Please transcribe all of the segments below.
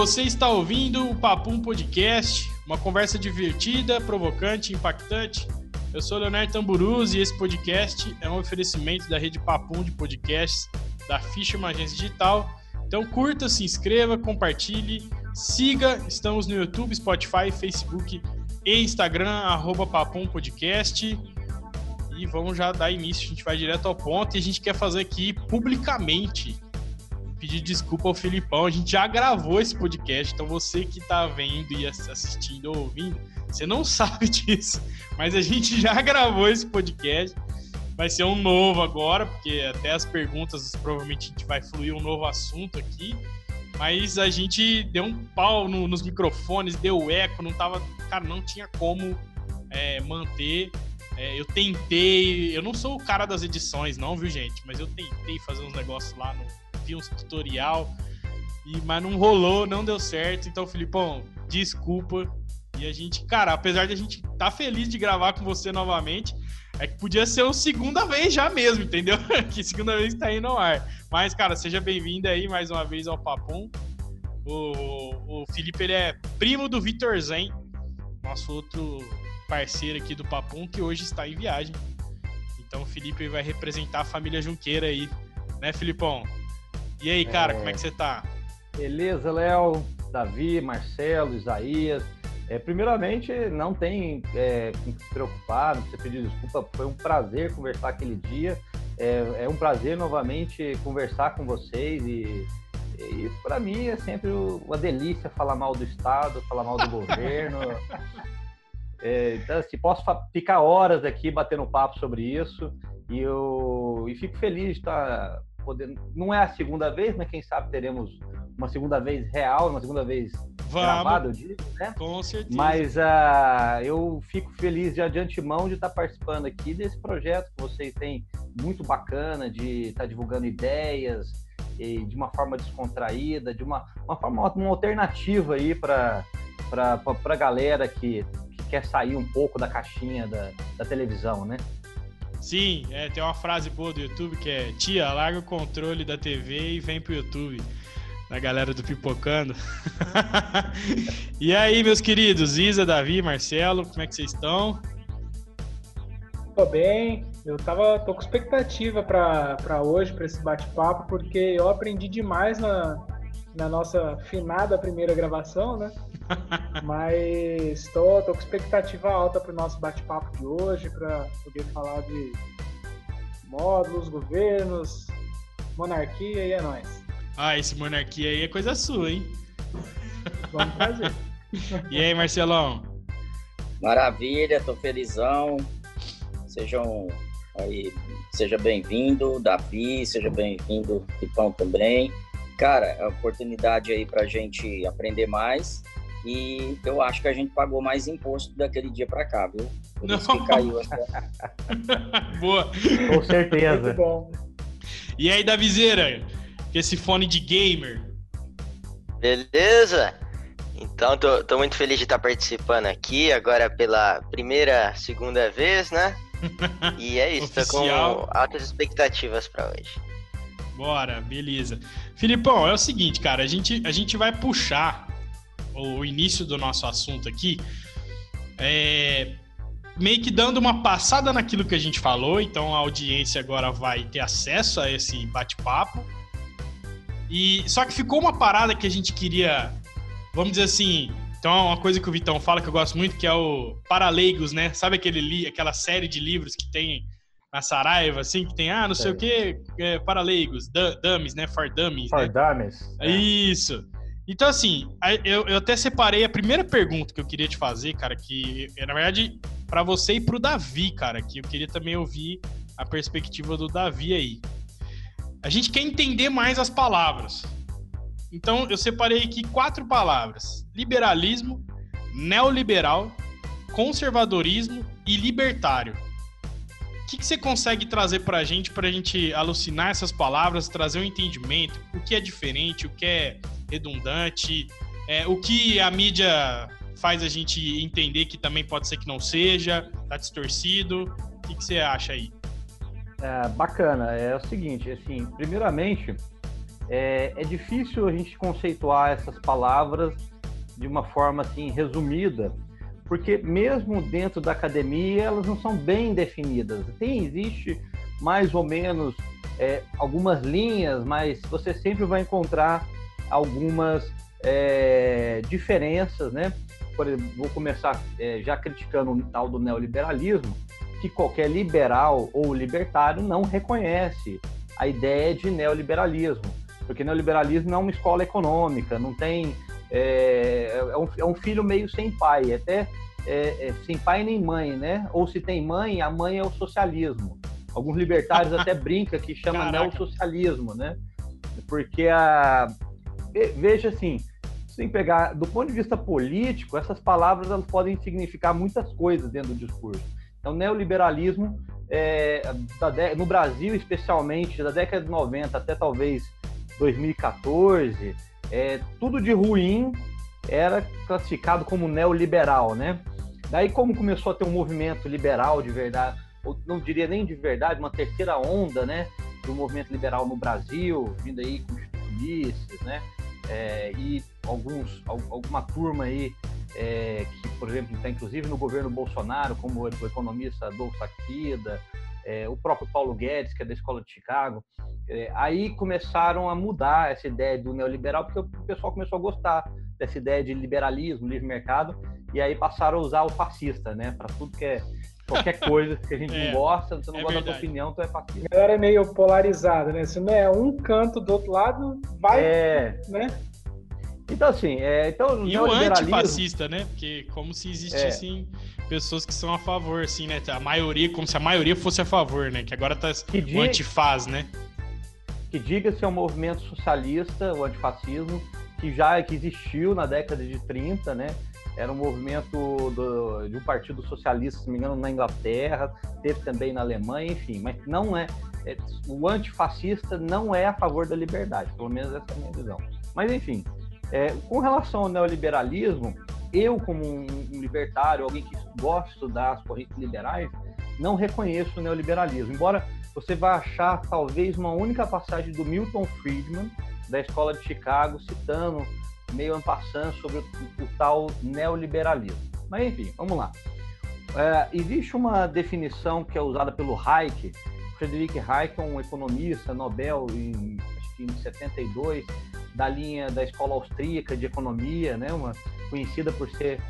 você está ouvindo o Papum Podcast, uma conversa divertida, provocante, impactante. Eu sou Leonardo Tamburuz e esse podcast é um oferecimento da rede Papum de podcasts da Fischer Agência Digital. Então curta, se inscreva, compartilhe, siga. Estamos no YouTube, Spotify, Facebook e Instagram, arroba Papum Podcast. E vamos já dar início, a gente vai direto ao ponto e a gente quer fazer aqui publicamente pedir desculpa ao Filipão. A gente já gravou esse podcast, então você que tá vendo e assistindo ou ouvindo, você não sabe disso, mas a gente já gravou esse podcast. Vai ser um novo agora, porque até as perguntas provavelmente a gente vai fluir um novo assunto aqui. Mas a gente deu um pau no, nos microfones, deu eco, não tava. Cara, não tinha como é, manter. É, eu tentei. Eu não sou o cara das edições, não, viu, gente? Mas eu tentei fazer uns negócios lá no, vi uns tutorial, e, mas não rolou, não deu certo. Então, Filipão, desculpa. E a gente, cara, apesar de a gente estar tá feliz de gravar com você novamente, é que podia ser uma segunda vez já mesmo, entendeu? que segunda vez que tá indo no ar. Mas, cara, seja bem-vindo aí mais uma vez ao Papum. O, o Felipe, ele é primo do Vitor Zen, nosso outro parceiro aqui do Papum, que hoje está em viagem. Então o Felipe vai representar a família Junqueira aí, né, Filipão? E aí, cara, é... como é que você tá? Beleza, Léo, Davi, Marcelo, Isaías. É, primeiramente, não tem é, que se preocupar, não precisa pedir desculpa. Foi um prazer conversar aquele dia. É, é um prazer novamente conversar com vocês e, e para mim é sempre uma delícia falar mal do Estado, falar mal do governo. É, então, assim, posso ficar horas aqui batendo papo sobre isso e eu e fico feliz de estar podendo. Não é a segunda vez, mas quem sabe teremos uma segunda vez real, uma segunda vez Vamos. gravada, eu digo, né? Com certeza. Mas uh, eu fico feliz já de antemão de estar participando aqui desse projeto que vocês têm muito bacana, de estar divulgando ideias de uma forma descontraída, de uma, uma forma uma alternativa aí para para a galera que, que quer sair um pouco da caixinha da, da televisão, né? Sim, é, tem uma frase boa do YouTube que é: Tia, larga o controle da TV e vem pro YouTube. Da galera do Pipocando. e aí, meus queridos, Isa, Davi, Marcelo, como é que vocês estão? Tô bem, eu tava, tô com expectativa para hoje, para esse bate-papo, porque eu aprendi demais na, na nossa finada primeira gravação, né? Mas tô, tô com expectativa alta para o nosso bate-papo de hoje, para poder falar de módulos, governos, monarquia e é nóis. Ah, esse monarquia aí é coisa sua, hein? Vamos fazer. e aí, Marcelão? Maravilha, tô felizão. Sejam aí, seja bem-vindo, Davi, seja bem-vindo, Pipão também. Cara, é uma oportunidade aí pra gente aprender mais e eu acho que a gente pagou mais imposto daquele dia para cá, viu? Por Não. isso que caiu essa... Boa. Com certeza. Muito bom. E aí, Davizeira, esse fone de gamer? Beleza? Então, tô, tô muito feliz de estar participando aqui, agora pela primeira, segunda vez, né? E é isso, tô com altas expectativas para hoje. Bora, beleza. Filipão, é o seguinte, cara, a gente, a gente vai puxar o início do nosso assunto aqui, é, meio que dando uma passada naquilo que a gente falou, então a audiência agora vai ter acesso a esse bate-papo. E só que ficou uma parada que a gente queria, vamos dizer assim, então é uma coisa que o Vitão fala que eu gosto muito, que é o Paraleigos, né? Sabe aquele aquela série de livros que tem na Saraiva, assim, que tem, ah, não sei, sei o que, é, Paraleigos, Dummies, né? For Dummies. For né? Dummies. É. Isso. Então, assim, eu, eu até separei a primeira pergunta que eu queria te fazer, cara, que é, na verdade, para você e pro Davi, cara, que eu queria também ouvir a perspectiva do Davi aí. A gente quer entender mais as palavras. Então, eu separei aqui quatro palavras: liberalismo, neoliberal, conservadorismo e libertário. O que, que você consegue trazer para a gente, para a gente alucinar essas palavras, trazer um entendimento, o que é diferente, o que é redundante, é, o que a mídia faz a gente entender que também pode ser que não seja, tá distorcido. O que, que você acha aí? É, bacana. É o seguinte, assim, primeiramente, é, é difícil a gente conceituar essas palavras de uma forma assim resumida, porque mesmo dentro da academia elas não são bem definidas. Tem existe mais ou menos é, algumas linhas, mas você sempre vai encontrar algumas é, diferenças, né? Por exemplo, vou começar é, já criticando o tal do neoliberalismo, que qualquer liberal ou libertário não reconhece a ideia de neoliberalismo, porque neoliberalismo não é uma escola econômica, não tem é, é, um, é um, filho meio sem pai, até é, é, sem pai nem mãe, né? Ou se tem mãe, a mãe é o socialismo. Alguns libertários até brincam que chama neossocialismo, né? Porque a veja assim, sem pegar do ponto de vista político, essas palavras elas podem significar muitas coisas dentro do discurso. Então, neoliberalismo é, no Brasil, especialmente da década de 90 até talvez 2014, é, tudo de ruim era classificado como neoliberal, né? Daí, como começou a ter um movimento liberal de verdade, ou não diria nem de verdade, uma terceira onda, né, do movimento liberal no Brasil, vindo aí com os né, é, e alguns, alguma turma aí é, que, por exemplo, está inclusive no governo Bolsonaro, como o economista Adolfo Aquida, é, o próprio Paulo Guedes, que é da Escola de Chicago, é, aí começaram a mudar essa ideia do neoliberal, porque o pessoal começou a gostar dessa ideia de liberalismo, livre mercado, e aí passaram a usar o fascista, né, para tudo que é qualquer coisa que a gente é, não gosta, você não é gosta verdade. da tua opinião, tu é fascista. A galera é meio polarizada, né? Se não é um canto do outro lado, vai, é... né? Então, assim, é, então, e o antifascista, né? Porque como se existissem é. pessoas que são a favor, assim, né? A maioria, como se a maioria fosse a favor, né? Que agora tá que o antifaz, né? Que diga-se é um movimento socialista, o antifascismo, que já que existiu na década de 30, né? Era um movimento do, de um partido socialista, se não me engano, na Inglaterra, teve também na Alemanha, enfim, mas não é, é o antifascista não é a favor da liberdade, pelo menos essa é a minha visão. Mas enfim, é, com relação ao neoliberalismo, eu, como um libertário, alguém que gosta de estudar as correntes liberais, não reconheço o neoliberalismo. Embora você vá achar talvez uma única passagem do Milton Friedman, da Escola de Chicago, citando meio ampassando sobre o, o, tal neoliberalismo. Mas enfim, vamos lá. É, existe uma definição que é usada pelo Hayek, Friedrich Hayek um economista, Nobel em, acho que em 72, da linha da escola austríaca de economia, né, uma, conhecida por ser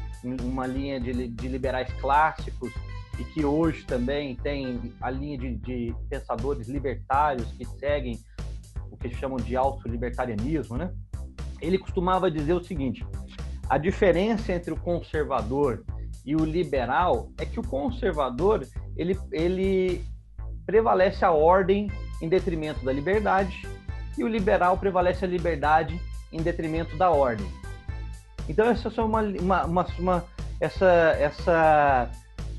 uma linha de, de liberais clássicos e que hoje também tem a linha de, de pensadores libertários que seguem o que chamam de auto-libertarianismo, né? Ele costumava dizer o seguinte: a diferença entre o conservador e o liberal é que o conservador ele, ele prevalece a ordem em detrimento da liberdade e o liberal prevalece a liberdade em detrimento da ordem. Então essa é uma, uma, uma, uma essa, essa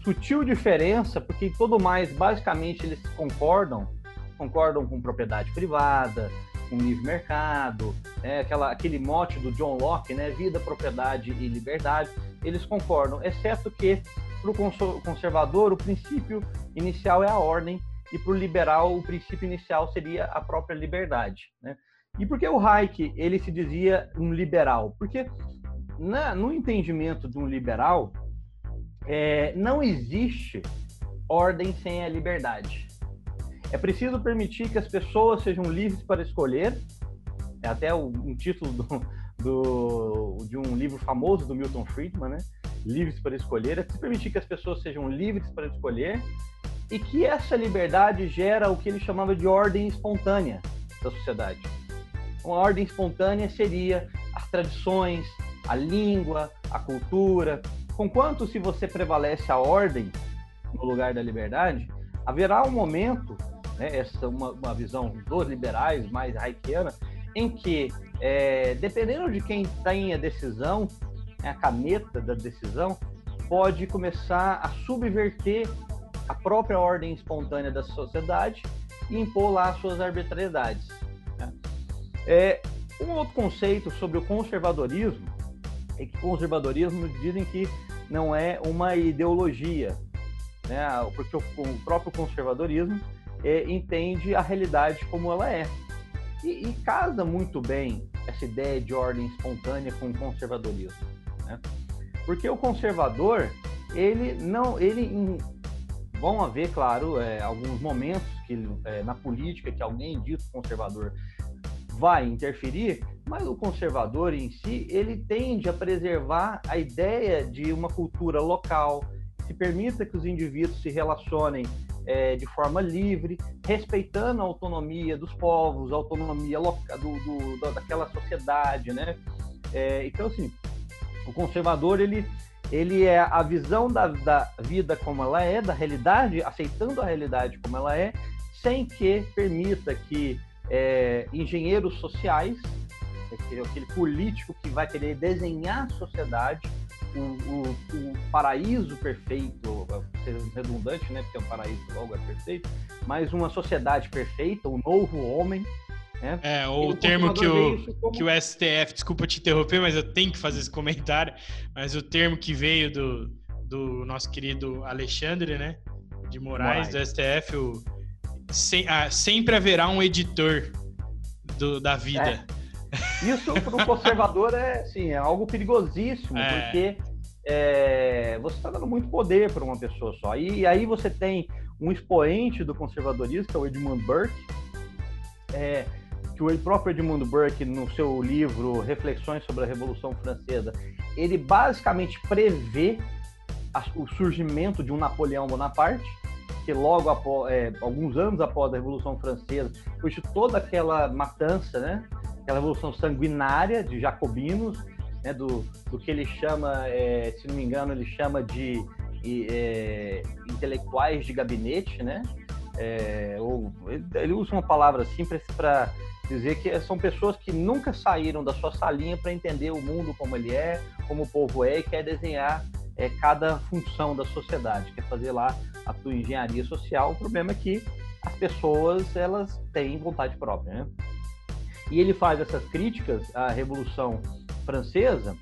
sutil diferença, porque todo mais basicamente eles concordam, concordam com propriedade privada, com livre mercado, né, aquela, aquele mote do John Locke, né, vida, propriedade e liberdade, eles concordam, exceto que para o conservador o princípio inicial é a ordem e para o liberal o princípio inicial seria a própria liberdade. Né? E por que o Hayek ele se dizia um liberal? Porque na, no entendimento de um liberal é, não existe ordem sem a liberdade. É preciso permitir que as pessoas sejam livres para escolher. É até um título do, do, de um livro famoso do Milton Friedman, né? Livres para escolher. É preciso permitir que as pessoas sejam livres para escolher e que essa liberdade gera o que ele chamava de ordem espontânea da sociedade. Uma ordem espontânea seria as tradições, a língua, a cultura. Conquanto se você prevalece a ordem no lugar da liberdade, haverá um momento, né, essa uma, uma visão dos liberais mais haitiana, em que, é, dependendo de quem tem a decisão, né, a caneta da decisão, pode começar a subverter a própria ordem espontânea da sociedade e impor lá suas arbitrariedades. Né? É, um outro conceito sobre o conservadorismo é que conservadorismo dizem que não é uma ideologia, né? porque o, o próprio conservadorismo é, entende a realidade como ela é. E, e, casa muito bem essa ideia de ordem espontânea com o conservadorismo. Né? Porque o conservador, ele não. ele em, Vão haver, claro, é, alguns momentos que é, na política que alguém dito conservador vai interferir, mas o conservador em si, ele tende a preservar a ideia de uma cultura local, que permita que os indivíduos se relacionem é, de forma livre, respeitando a autonomia dos povos, a autonomia local, do, do, daquela sociedade, né? É, então, assim, o conservador, ele, ele é a visão da, da vida como ela é, da realidade, aceitando a realidade como ela é, sem que permita que é, engenheiros sociais, aquele, aquele político que vai querer desenhar a sociedade, o, o, o, paraíso perfeito, ser redundante, né? Porque é um paraíso logo é perfeito, mas uma sociedade perfeita, um novo homem. Né? É, ou o termo que o, como... que o STF, desculpa te interromper, mas eu tenho que fazer esse comentário, mas o termo que veio do, do nosso querido Alexandre, né? De Moraes, Moraes. do STF, o, sem, ah, sempre haverá um editor do, da vida. É. Isso para o conservador é, assim, é algo perigosíssimo, é. porque é, você está dando muito poder para uma pessoa só. E, e, aí você tem um expoente do conservadorismo, que é o Edmund Burke, é, que o próprio Edmund Burke, no seu livro Reflexões sobre a Revolução Francesa, ele basicamente prevê a, o surgimento de um Napoleão Bonaparte, que logo após, é, alguns anos após a Revolução Francesa, de toda aquela matança, né? Aquela revolução sanguinária de jacobinos, né? do, do que ele chama, é, se não me engano, ele chama de é, intelectuais de gabinete, né? É, ou, ele usa uma palavra assim para dizer que são pessoas que nunca saíram da sua salinha para entender o mundo como ele é, como o povo é e quer desenhar é, cada função da sociedade, quer fazer lá a tua engenharia social. O problema é que as pessoas elas têm vontade própria, né? E ele faz essas críticas à Revolução Francesa,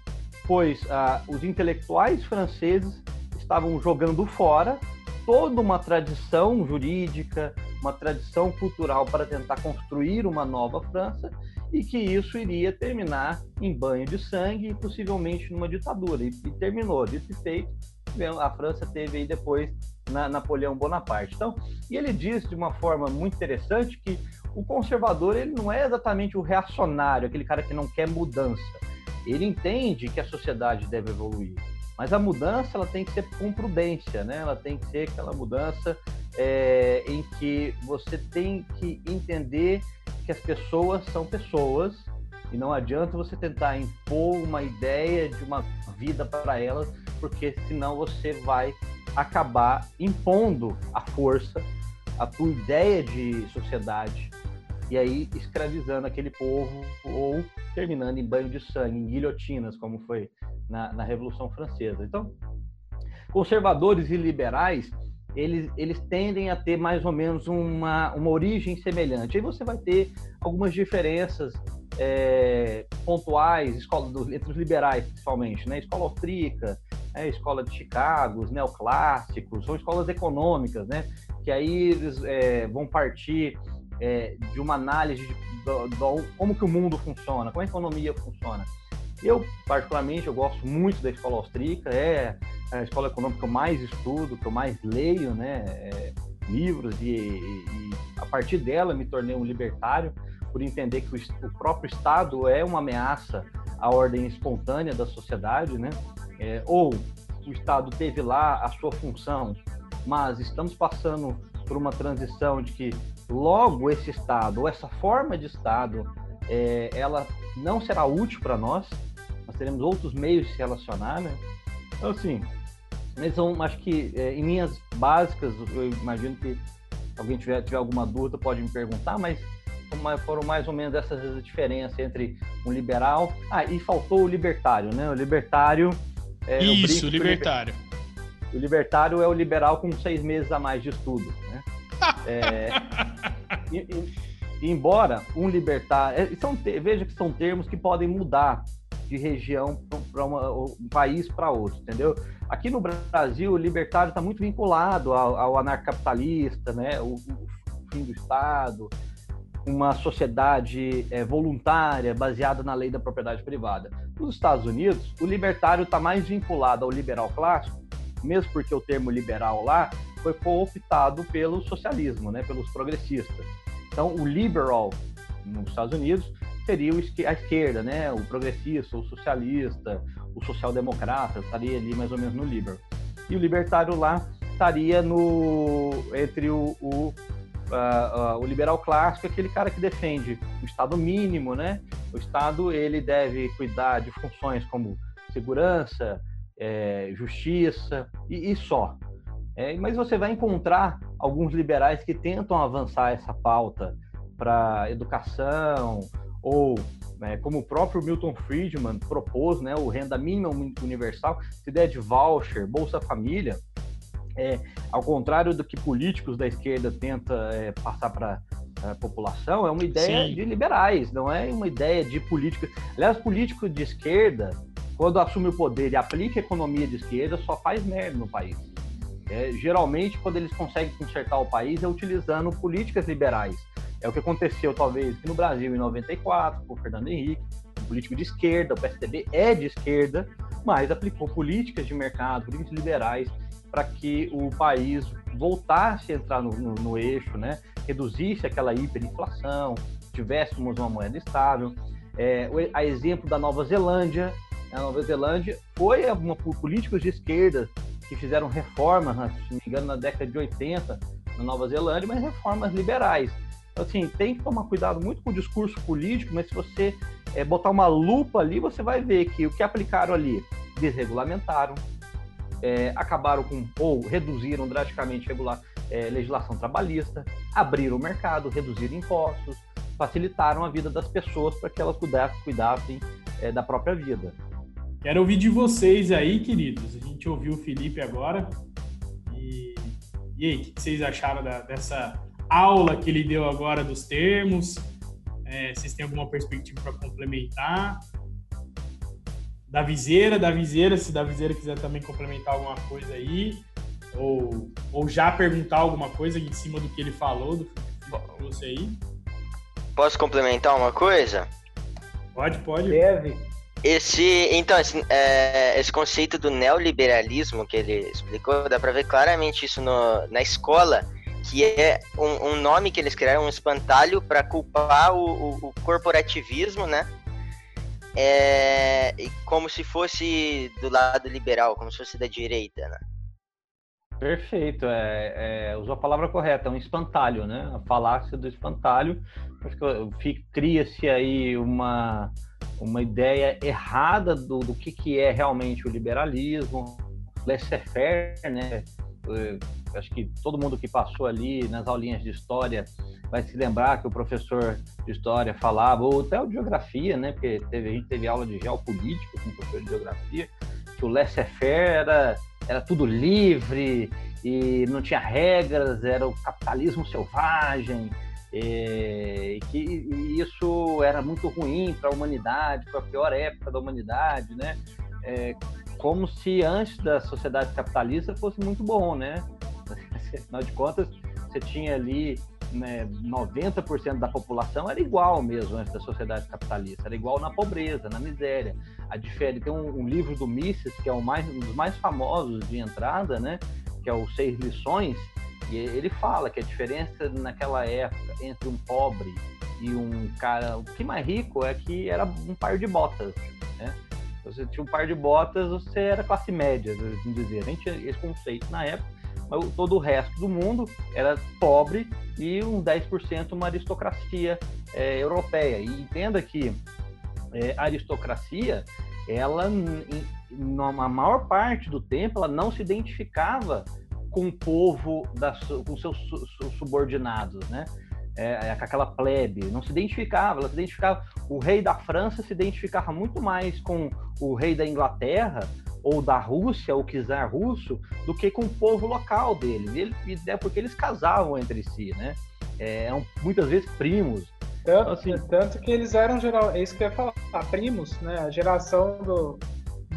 pois ah, os intelectuais franceses estavam jogando fora toda uma tradição jurídica, uma tradição cultural para tentar construir uma nova França e que isso iria terminar em banho de sangue e possivelmente numa ditadura. E, e terminou, dito e feito, a França teve aí depois na, Napoleão Bonaparte. Então, e ele diz de uma forma muito interessante que o conservador ele não é exatamente o reacionário, aquele cara que não quer mudança. Ele entende que a sociedade deve evoluir, mas a mudança ela tem que ser com prudência, né? Ela tem que ser aquela mudança é, em que você tem que entender que as pessoas são pessoas e não adianta você tentar impor uma ideia de uma vida para elas, porque senão você vai acabar impondo a força, a tua ideia de sociedade, e aí escravizando aquele povo ou terminando em banho de sangue, em guilhotinas, como foi na, na Revolução Francesa. Então, conservadores e liberais eles, eles tendem a ter mais ou menos uma, uma origem semelhante. Aí você vai ter algumas diferenças é, pontuais escola do, entre os liberais, principalmente, né? Escola austríaca, né? escola de Chicago, os neoclássicos, são escolas econômicas, né? Que aí eles é, vão partir é, de uma análise de como que o mundo funciona, como a economia funciona. Eu, particularmente, eu gosto muito da escola austríaca, é a escola econômica que eu mais estudo, que eu mais leio, né, é, livros, e, e, a partir dela me tornei um libertário, por entender que o, o próprio Estado é uma ameaça à ordem espontânea da sociedade, né, é, ou o Estado teve lá a sua função, mas estamos passando por uma transição de que logo esse Estado, ou essa forma de Estado, é, ela não será útil para nós, nós teremos outros meios de se relacionar, né? Então, assim, então, acho que é, em linhas básicas, eu imagino que se alguém tiver, tiver alguma dúvida pode me perguntar, mas foram mais ou menos essas diferenças entre um liberal. Ah, e faltou o libertário, né? O libertário. É, Isso, o libertário. O libertário é o liberal com seis meses a mais de estudo, né? É, e, e, embora um libertário. É, são, veja que são termos que podem mudar de região para um país para outro, entendeu? Aqui no Brasil, o libertário está muito vinculado ao, ao anarcocapitalista, né? O, o, fim do Estado. uma sociedade é, voluntária baseada na lei da propriedade privada. Nos Estados Unidos, o libertário está mais vinculado ao liberal clássico, mesmo porque o termo liberal lá foi cooptado pelo socialismo, né, pelos progressistas. Então, o liberal nos Estados Unidos seria a esquerda, né, o progressista, o socialista, o social-democrata, estaria ali mais ou menos no liberal. E o libertário lá estaria no entre o, o o liberal clássico aquele cara que defende o Estado mínimo, né? O Estado ele deve cuidar de funções como segurança, é, justiça e, e só. É, mas você vai encontrar alguns liberais que tentam avançar essa pauta para educação ou é, como o próprio Milton Friedman propôs, né, o renda mínima universal, essa ideia de voucher, Bolsa Família, é, ao contrário do que políticos da esquerda tentam é, passar para a população, é uma ideia Sim. de liberais, não é uma ideia de políticos. Aliás, políticos de esquerda, quando assume o poder e aplica a economia de esquerda, só faz merda no país. É, geralmente, quando eles conseguem consertar o país, é utilizando políticas liberais. É o que aconteceu, talvez, no Brasil em 94, com o Fernando Henrique, um político de esquerda, o PSDB é de esquerda, mas aplicou políticas de mercado, políticas liberais para que o país voltasse a entrar no, no, no, eixo, né? reduzisse aquela hiperinflação, tivéssemos uma moeda estável. É, a exemplo da Nova Zelândia, a Nova Zelândia foi uma políticos de esquerda que fizeram reformas, né, se não me engano, na década de 80 na Nova Zelândia, mas reformas liberais. Então, assim, tem que tomar cuidado muito com o discurso político, mas se você é, botar uma lupa ali, você vai ver que o que aplicaram ali, desregulamentaram, é, acabaram com ou reduziram drasticamente regular, é, legislação trabalhista, abriram o mercado, reduziram impostos, facilitaram a vida das pessoas para que elas cuidassem, cuidassem é, da própria vida. Quero ouvir de vocês aí, queridos. A gente ouviu o Felipe agora. E, e aí, o que vocês acharam da, dessa aula que ele deu agora dos termos? É, vocês têm alguma perspectiva para complementar? da Viseira, da Viseira, se da Viseira quiser também complementar alguma coisa aí, ou, ou já perguntar alguma coisa em cima do que ele falou, do que você aí. Posso complementar uma coisa? Pode, pode. Deve. Esse, então, é, esse conceito do neoliberalismo que ele explicou, dá para ver claramente isso no, na escola, que é um, um, nome que eles criaram, um espantalho para culpar o, o, o corporativismo, né? é, como se fosse do lado liberal, como se fosse da direita, né? Perfeito, é, é, usou a palavra correta, um espantalho, né? A falácia do espantalho. Cria-se aí uma, uma ideia errada do, do que, que é realmente o liberalismo, laissez-faire, né? acho que todo mundo que passou ali nas aulinhas de história vai se lembrar que o professor de história falava, ou até o de geografia, né? Porque teve, a gente teve aula de geopolítica com o professor de geografia, que o laissez-faire era, era tudo livre e não tinha regras, era o capitalismo selvagem, e que e isso era muito ruim para a humanidade, foi a pior época da humanidade, né? É, como se antes da sociedade capitalista fosse muito bom, né? Afinal de contas, você tinha ali né, 90% da população era igual mesmo antes da sociedade capitalista, era igual na pobreza, na miséria. A diferença tem um, um, livro do Mises que é o mais, um dos mais famosos de entrada, né, que é o Seis Lições, e ele fala que a diferença naquela época entre um pobre e um cara, o que mais rico é que era um par de botas, né? Você tinha um par de botas, você era classe média, assim dizer. Gente tinha esse conceito na época mas todo o resto do mundo era pobre e um 10% uma aristocracia é, europeia. E entenda que é, a aristocracia, ela, na maior parte do tempo, ela não se identificava com o povo, da, com seus subordinados, né? É, é, com aquela plebe, não se identificava, ela se identificava, o rei da França se identificava muito mais com o rei da Inglaterra ou da Rússia, o czar russo, do que com o povo local deles. Ele, é porque eles casavam entre si, né? É, é muitas vezes primos. Tanto, então, assim, tanto que eles eram geral, é isso que eu ia falar, primos, né? A geração do,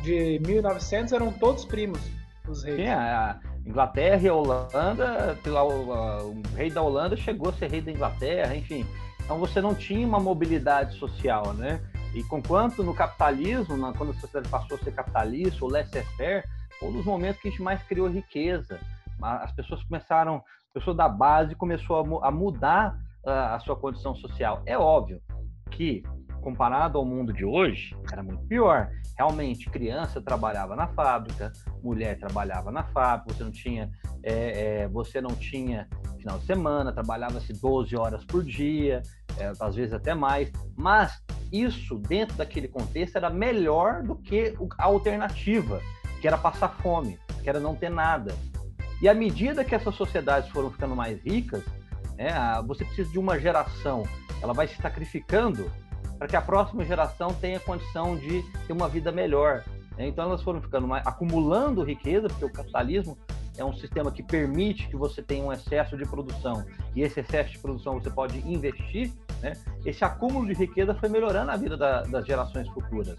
de 1900 eram todos primos, os reis. Sim, a Inglaterra e Holanda, o, o rei da Holanda chegou a ser rei da Inglaterra, enfim. Então você não tinha uma mobilidade social, né? E conquanto no capitalismo, quando a sociedade passou a ser capitalista, ou laissez-faire, foi um dos momentos que a gente mais criou riqueza. As pessoas começaram, a pessoa da base começou a, mudar a sua condição social. É óbvio que comparado ao mundo de hoje, era muito pior. Realmente, criança trabalhava na fábrica, mulher trabalhava na fábrica, você não tinha, é, é, você não tinha final de semana, trabalhava-se 12 horas por dia, é, às vezes até mais, mas isso, dentro daquele contexto, era melhor do que a alternativa, que era passar fome, que era não ter nada. E à medida que essas sociedades foram ficando mais ricas, né, você precisa de uma geração, ela vai se sacrificando para que a próxima geração tenha condição de ter uma vida melhor. Né? Então elas foram ficando mais, acumulando riqueza, porque o capitalismo é um sistema que permite que você tenha um excesso de produção e esse excesso de produção você pode investir, né? Esse acúmulo de riqueza foi melhorando a vida da, das gerações futuras.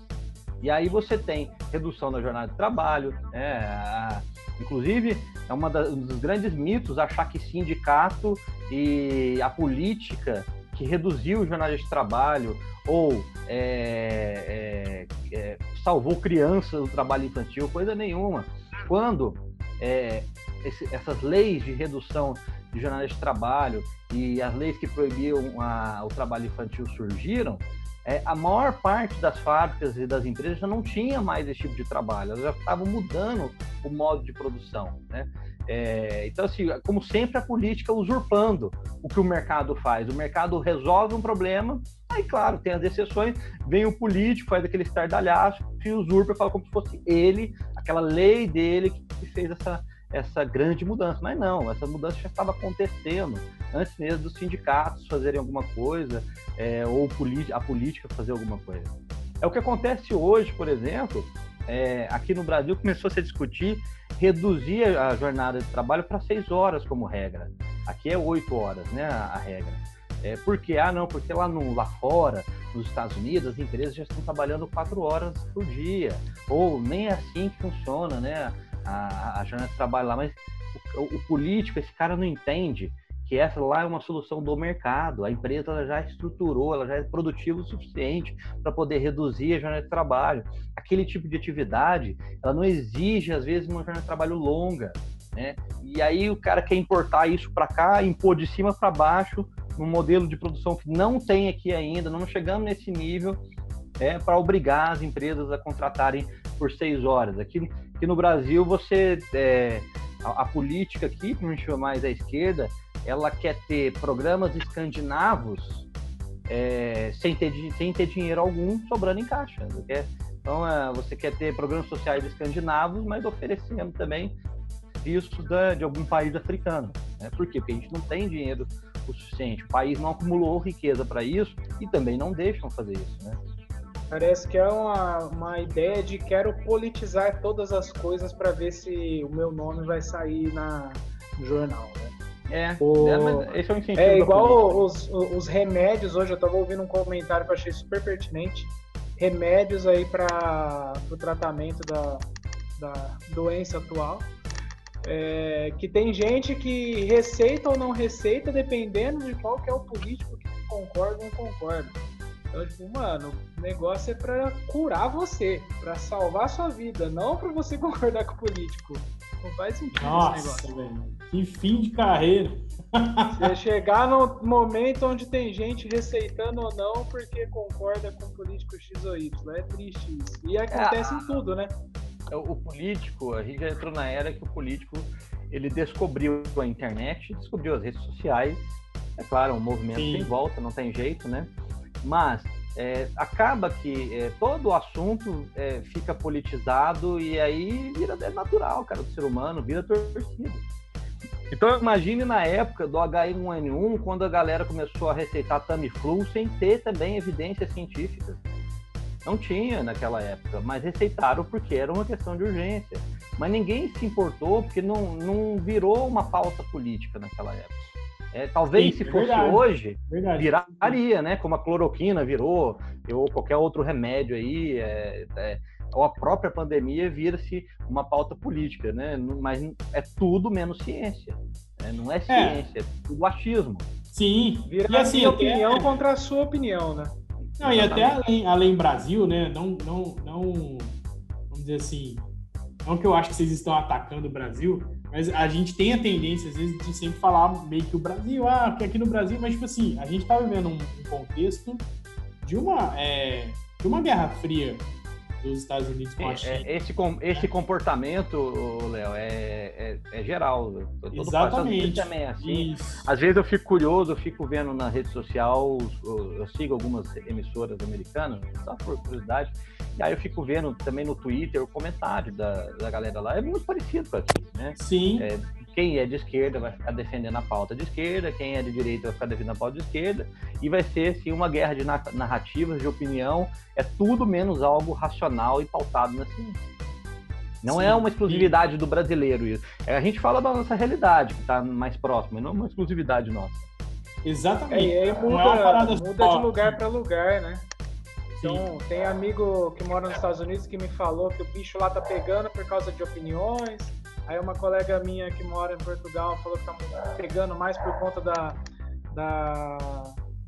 E aí você tem redução da jornada de trabalho, né? Inclusive é uma das, um dos grandes mitos achar que sindicato e a política que reduziu o jornada de trabalho ou é, é, é, salvou crianças do trabalho infantil, coisa nenhuma. Quando é, esse, essas leis de redução de jornada de trabalho e as leis que proibiam a, o trabalho infantil surgiram, é, a maior parte das fábricas e das empresas já não tinha mais esse tipo de trabalho, elas já estavam mudando o modo de produção. Né? É, então, assim, como sempre, a política usurpando o que o mercado faz. O mercado resolve um problema, aí, claro, tem as exceções, vem o político, faz aquele estardalhaço, se usurpa e fala como se fosse ele, aquela lei dele que fez essa, essa grande mudança. Mas não, essa mudança já estava acontecendo antes mesmo dos sindicatos fazerem alguma coisa, é, ou a política fazer alguma coisa. É o que acontece hoje, por exemplo, é, aqui no Brasil começou a se discutir reduzir a jornada de trabalho para seis horas como regra. Aqui é oito horas, né, a, regra. É, por quê? Ah, não, porque lá, no, lá fora, nos Estados Unidos, as empresas já estão trabalhando quatro horas por dia. Ou nem é assim que funciona, né, a, a jornada de trabalho lá. Mas o, o político, esse cara não entende que essa lá é uma solução do mercado. A empresa já estruturou, ela já é produtiva o suficiente para poder reduzir a jornada de trabalho. Aquele tipo de atividade, ela não exige, às vezes, uma jornada de trabalho longa. Né? E aí o cara quer importar isso para cá, impor de cima para baixo, num modelo de produção que não tem aqui ainda, não chegamos nesse nível, é, para obrigar as empresas a contratarem por seis horas. Aqui, aqui no Brasil, você é, a, a, política aqui, principalmente mais à esquerda, ela quer ter programas escandinavos é, sem, ter, sem ter dinheiro algum sobrando em caixa. Quer, então, é, você quer ter programas sociais escandinavos, mas oferecendo também da, de algum país africano. Né? Por quê? Porque a gente não tem dinheiro o suficiente. O país não acumulou riqueza para isso e também não deixam fazer isso. Né? Parece que é uma, uma ideia de quero politizar todas as coisas para ver se o meu nome vai sair na, no jornal. Né? É, o... é esse é incentivo. É igual os, os remédios. Hoje eu estava ouvindo um comentário que eu achei super pertinente. Remédios aí para o tratamento da, da doença atual. É, que tem gente que receita ou não receita dependendo de qual que é o político que concorda ou não concorda. Então, tipo, mano, o negócio é para curar você, para salvar a sua vida, não para você concordar com o político. Não faz sentido Nossa, esse negócio. Velho. Que fim de carreira. Você chegar no momento onde tem gente receitando ou não porque concorda com o político X ou Y. É triste isso. E acontece é, em tudo, né? É, o político, a gente já entrou na era que o político ele descobriu a internet, descobriu as redes sociais. É claro, um movimento Sim. sem volta, não tem jeito, né? Mas é, acaba que é, todo o assunto é, fica politizado e aí vira é natural, cara, do ser humano, vira torcida. Então imagine na época do H1N1, quando a galera começou a receitar Tamiflu sem ter também evidências científicas. Não tinha naquela época, mas receitaram porque era uma questão de urgência. Mas ninguém se importou porque não, não virou uma pauta política naquela época. É, talvez Sim, se é fosse verdade, hoje, verdade. viraria, né? Como a cloroquina virou, ou qualquer outro remédio aí, é, é, ou a própria pandemia vira-se uma pauta política, né? Mas é tudo menos ciência. Né? Não é, é ciência, é tudo achismo. Sim. Vira e assim, a minha opinião contra a sua opinião, né? Não, e até além, além Brasil, né? Não, não, não, vamos dizer assim, não que eu acho que vocês estão atacando o Brasil, mas a gente tem a tendência, às vezes, de sempre falar meio que o Brasil, ah, que aqui no Brasil, mas tipo assim, a gente tá vivendo um, um contexto de uma, é, de uma guerra fria dos Estados Unidos com a China. É, esse, com- esse comportamento, Léo, é, é, é geral. Todo Exatamente. também é assim. Isso. Às vezes eu fico curioso, eu fico vendo na rede social, eu sigo algumas emissoras americanas, só por curiosidade, e aí eu fico vendo também no Twitter o comentário da, da galera lá. É muito parecido com aqui, né? Sim, É, quem é de esquerda vai ficar defendendo a pauta de esquerda, quem é de direita vai ficar defendendo a pauta de esquerda, e vai ser assim, uma guerra de na- narrativas, de opinião, é tudo menos algo racional e pautado na ciência. Não Sim, é uma exclusividade do brasileiro isso. É, a gente fala da nossa realidade, que está mais próxima, e não uma exclusividade nossa. É, exatamente. e aí Não é uma muda, parada muda só. de lugar para lugar, né? Sim. Então, tem amigo que mora nos Estados Unidos que me falou que o bicho lá tá pegando por causa de opiniões. Aí uma colega minha que mora em Portugal falou que tá pegando mais por conta da, da,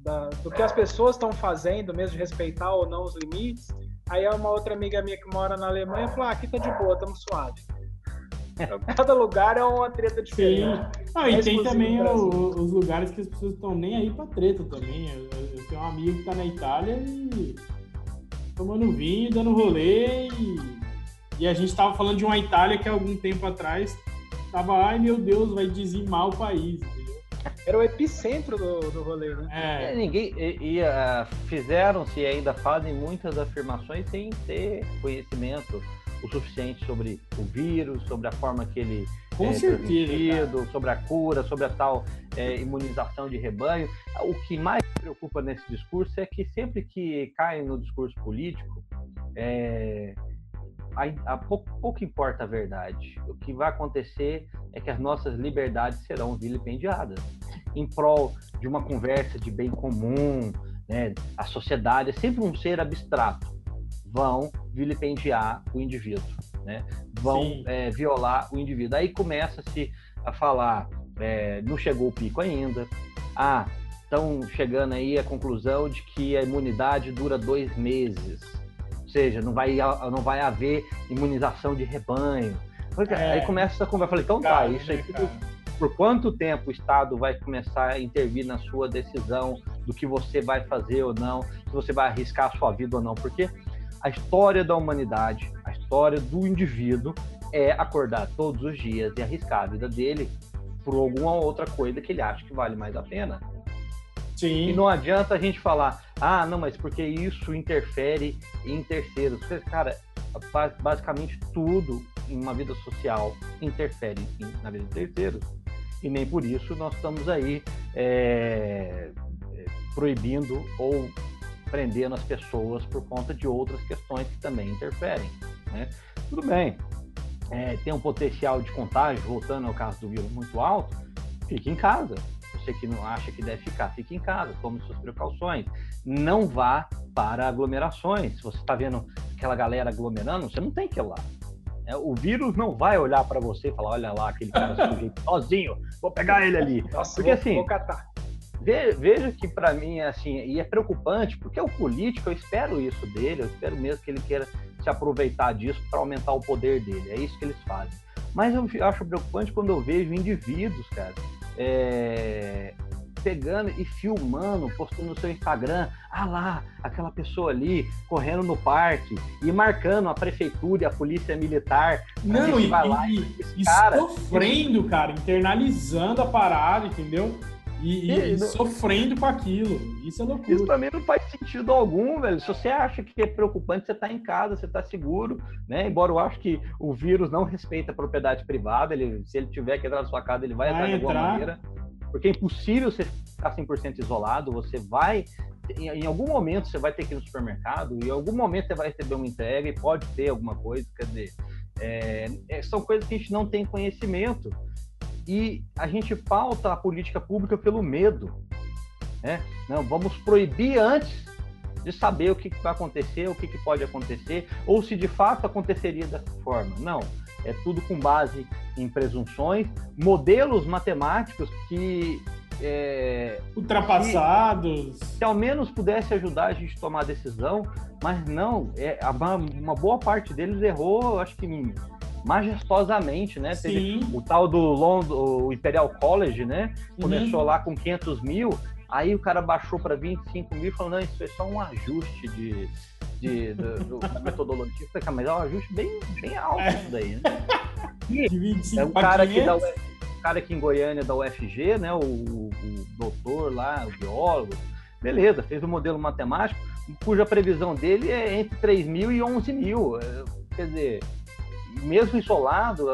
da- do que as pessoas estão fazendo, mesmo de respeitar ou não os limites. Aí uma outra amiga minha que mora na Alemanha falou: ah, aqui tá de boa, estamos suave. Então, cada lugar é uma treta Sim. diferente. Ah, e É tem também o- os lugares que as pessoas estão nem aí pra treta também. Eu, eu- eu tenho um amigo que tá na Itália e tomando vinho, dando rolê e, e a gente tava falando de uma Itália que há algum tempo atrás tava, ai meu Deus, vai dizimar o país, entendeu? Era o epicentro do, do rolê, né? É, É, ninguém e, e, ah, fizeram-se e ainda fazem muitas afirmações sem ter conhecimento o suficiente sobre o vírus, sobre a forma que ele com é certeza. transmitido, sobre a cura, sobre a tal é, imunização de rebanho. O que mais me preocupa nesse discurso é que sempre que cai no discurso político, é, a, a pouco, pouco importa a verdade. O que vai acontecer é que as nossas liberdades serão vilipendiadas em prol de uma conversa de bem comum, né? A sociedade é sempre um ser abstrato. Vão vilipendiar o indivíduo, né? Vão é, violar o indivíduo. Aí começa-se a falar, é, não chegou o pico ainda. Ah, estão chegando aí à conclusão de que a imunidade dura dois meses. Ou seja, não vai, não vai haver imunização de rebanho. Porque É. Aí começa essa conversa. Eu falei, então tá, isso aí tudo por quanto tempo o Estado vai começar a intervir na sua decisão do que você vai fazer ou não, se você vai arriscar a sua vida ou não, porque a história da humanidade, a história do indivíduo é acordar todos os dias e arriscar a vida dele por alguma outra coisa que ele acha que vale mais a pena. Sim. E não adianta a gente falar, ah, não, mas porque isso interfere em terceiros. Porque, Cara, ba- basicamente tudo em uma vida social interfere na vida de terceiros. E nem por isso nós estamos aí é, proibindo ou prendendo as pessoas por conta de outras questões que também interferem. né? Tudo bem, é, tem um potencial de contágio, voltando ao caso do vírus muito alto, fique em casa. Você que não acha que deve ficar, fique em casa, tome suas precauções. Não vá para aglomerações. Se você está vendo aquela galera aglomerando, você não tem que ir lá. É, o vírus não vai olhar para você e falar: olha lá, aquele cara sujeito sozinho, vou pegar ele ali. Nossa, Porque vou, assim, vou catar. Ve- Veja que para mim é assim, e é preocupante, porque o político, eu espero isso dele, eu espero mesmo que ele queira se aproveitar disso para aumentar o poder dele, é isso que eles fazem. Mas eu acho preocupante quando eu vejo indivíduos, cara, é, pegando e filmando, postando no seu Instagram, ah lá, aquela pessoa ali correndo no parque e marcando a prefeitura e a polícia militar. Não, e, vai lá e, e cara- sofrendo, cara, internalizando a parada, entendeu? E, e- E- sofrendo com aquilo. Isso é loucura. Isso pra mim não faz sentido algum, velho. Se você acha que é preocupante, você tá em casa, você tá seguro, né? Embora eu acho que o vírus não respeita a propriedade privada, ele, se ele tiver que entrar na sua casa, ele vai, Vai entrar de alguma maneira. Porque é impossível você ficar 100% isolado, você vai... Em, em algum momento você vai ter que ir no supermercado, e em algum momento você vai receber uma entrega e pode ter alguma coisa, quer dizer... é, é, são coisas que a gente não tem conhecimento. E a gente pauta a política pública pelo medo. Né? Não, vamos proibir antes de saber o que, que vai acontecer, o que, que pode acontecer, ou se de fato aconteceria dessa forma. Não, é tudo com base em presunções, modelos matemáticos que é, ultrapassados. Se, se, ao menos pudesse ajudar a gente a tomar a decisão, mas não, é, uma, uma boa parte deles errou, acho que majestosamente, né? Teve o tal do London, o Imperial College, né? Começou uhum. lá com 500 mil, aí o cara baixou para 25 mil, falando, não, isso é só um ajuste de, de, de do, da metodologia. Falei, mas é um ajuste bem, bem alto é. isso daí, né? 25 é o cara que dá o cara aqui em Goiânia da UFG, né? O, o, doutor lá, o biólogo, beleza, fez o um modelo matemático, cuja previsão dele é entre 3 mil e 11 mil. É, quer dizer, mesmo isolado,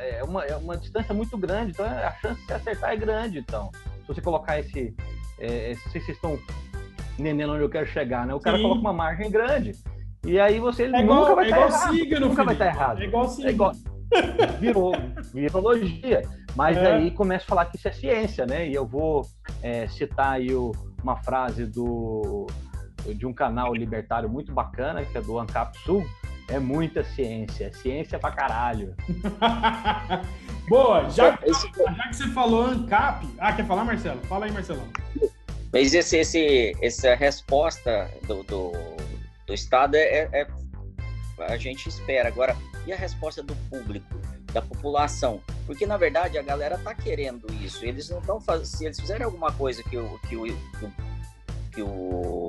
é uma, é uma distância muito grande, então a chance de acertar é grande. Então, se você colocar esse. É, se vocês estão entendendo onde eu quero chegar, né? O cara Sim. coloca uma margem grande. E aí você é igual, nunca vai é estar tá errado. Nunca vai estar tá errado. É igual siga. É igual, virou virologia. Mas é. aí começa a falar que isso é ciência, né? E eu vou é, citar aí o, uma frase do, de um canal libertário muito bacana, que é do Ancap Sul. É muita ciência, é ciência pra caralho. Boa, já, já que você falou ANCAP. Ah, quer falar, Marcelo? Fala aí, Marcelão. Mas esse, esse, essa resposta do, do, do Estado é, é, a gente espera. Agora, e a resposta do público, da população? Porque, na verdade, a galera tá querendo isso. Eles não estão fazendo. Se eles fizerem alguma coisa que o, que o, que o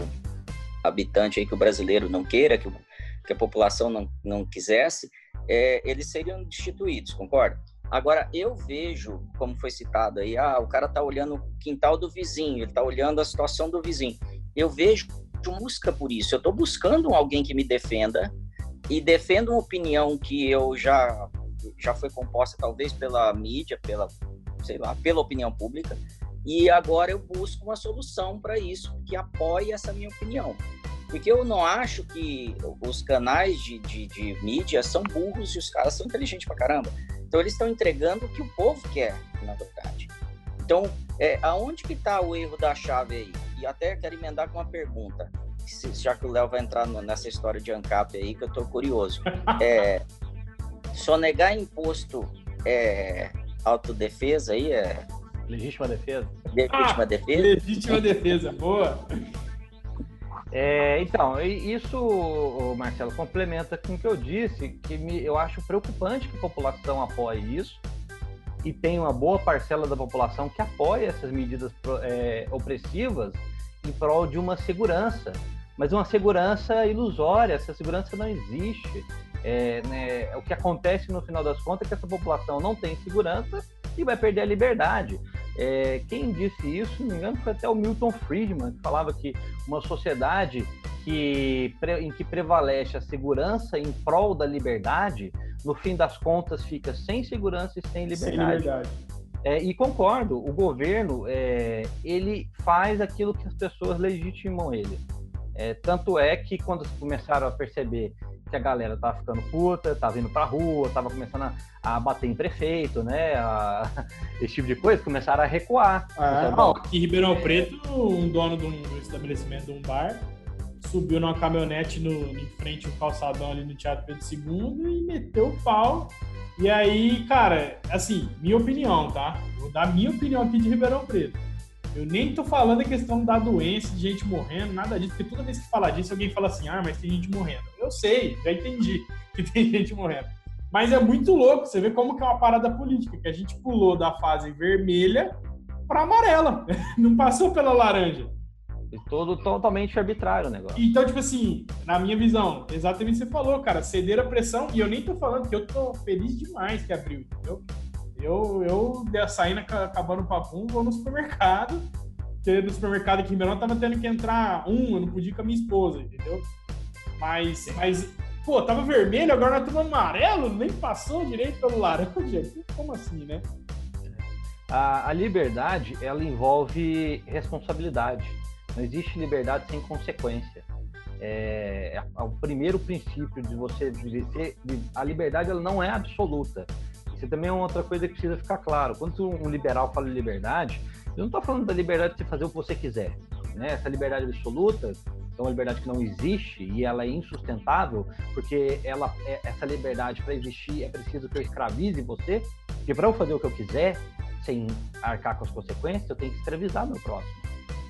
habitante aí, que o brasileiro não queira, que, o, que a população não, não quisesse, é, eles seriam destituídos, concorda? Agora, eu vejo, como foi citado aí, ah, o cara tá olhando o quintal do vizinho, ele tá olhando a situação do vizinho. Eu vejo busca por isso. Eu estou buscando alguém que me defenda, e defendo uma opinião que eu já já foi composta talvez pela mídia, pela sei lá, pela opinião pública, e agora eu busco uma solução para isso que apoie essa minha opinião. Porque eu não acho que os canais de, de, de mídia são burros e os caras são inteligentes pra caramba. Então eles estão entregando o que o povo quer, na verdade. Então, é, aonde que está o erro da chave aí? E até quero emendar com uma pergunta já que o Léo vai entrar nessa história de ANCAP aí, que eu tô curioso. É, sonegar imposto é autodefesa aí? É... Legítima defesa? Legítima ah, defesa? Legítima defesa, boa! É, então, isso, Marcelo, complementa com o que eu disse, que me, eu acho preocupante que a população apoie isso e tem uma boa parcela da população que apoia essas medidas é, opressivas em prol de uma segurança mas uma segurança ilusória, essa segurança não existe. É, né, o que acontece no final das contas é que essa população não tem segurança e vai perder a liberdade. É, quem disse isso, não me engano, foi até o Milton Friedman, que falava que uma sociedade que, em que prevalece a segurança em prol da liberdade, no fim das contas fica sem segurança e sem liberdade. Sem liberdade. É, e concordo, o governo é, ele faz aquilo que as pessoas legitimam ele. É, tanto é que quando começaram a perceber que a galera tava ficando puta, tava indo pra rua, tava começando a, a bater em prefeito, né? A, esse tipo de coisa, começaram a recuar. É, então, aqui em Ribeirão Preto, um dono de um, do estabelecimento de um bar subiu numa caminhonete no, em frente ao calçadão ali no Teatro Pedro II e meteu o pau. E aí, cara, assim, minha opinião, tá? Vou dar minha opinião aqui de Ribeirão Preto eu nem tô falando a questão da doença, de gente morrendo, nada disso, porque toda vez que fala disso, alguém fala assim, ah, mas tem gente morrendo. Eu sei, já entendi que tem gente morrendo. Mas é muito louco, você vê como que é uma parada política, que a gente pulou da fase vermelha para amarela, não passou pela laranja. E todo totalmente arbitrário o negócio. Então, tipo assim, na minha visão, exatamente o que você falou, cara, ceder a pressão, e eu nem tô falando que eu tô feliz demais que abriu, entendeu? Eu, eu saindo, acabando o papum, vou no supermercado, porque no supermercado aqui em Ribeirão tava tendo que entrar um, eu não podia ir com a minha esposa, entendeu? Mas, mas pô, tava vermelho, agora nós estamos amarelo, nem passou direito pelo laranja. Como assim, né? A, a liberdade, ela envolve responsabilidade. Não existe liberdade sem consequência. É, é, o primeiro princípio de você viver, a liberdade ela não é absoluta. Isso também é outra coisa que precisa ficar claro. Quando um liberal fala de liberdade, eu não estou falando da liberdade de você fazer o que você quiser. Né? Essa liberdade absoluta é uma liberdade que não existe e ela é insustentável, porque ela, é, essa liberdade para existir é preciso que eu escravize você, porque para eu fazer o que eu quiser, sem arcar com as consequências, eu tenho que escravizar meu próximo.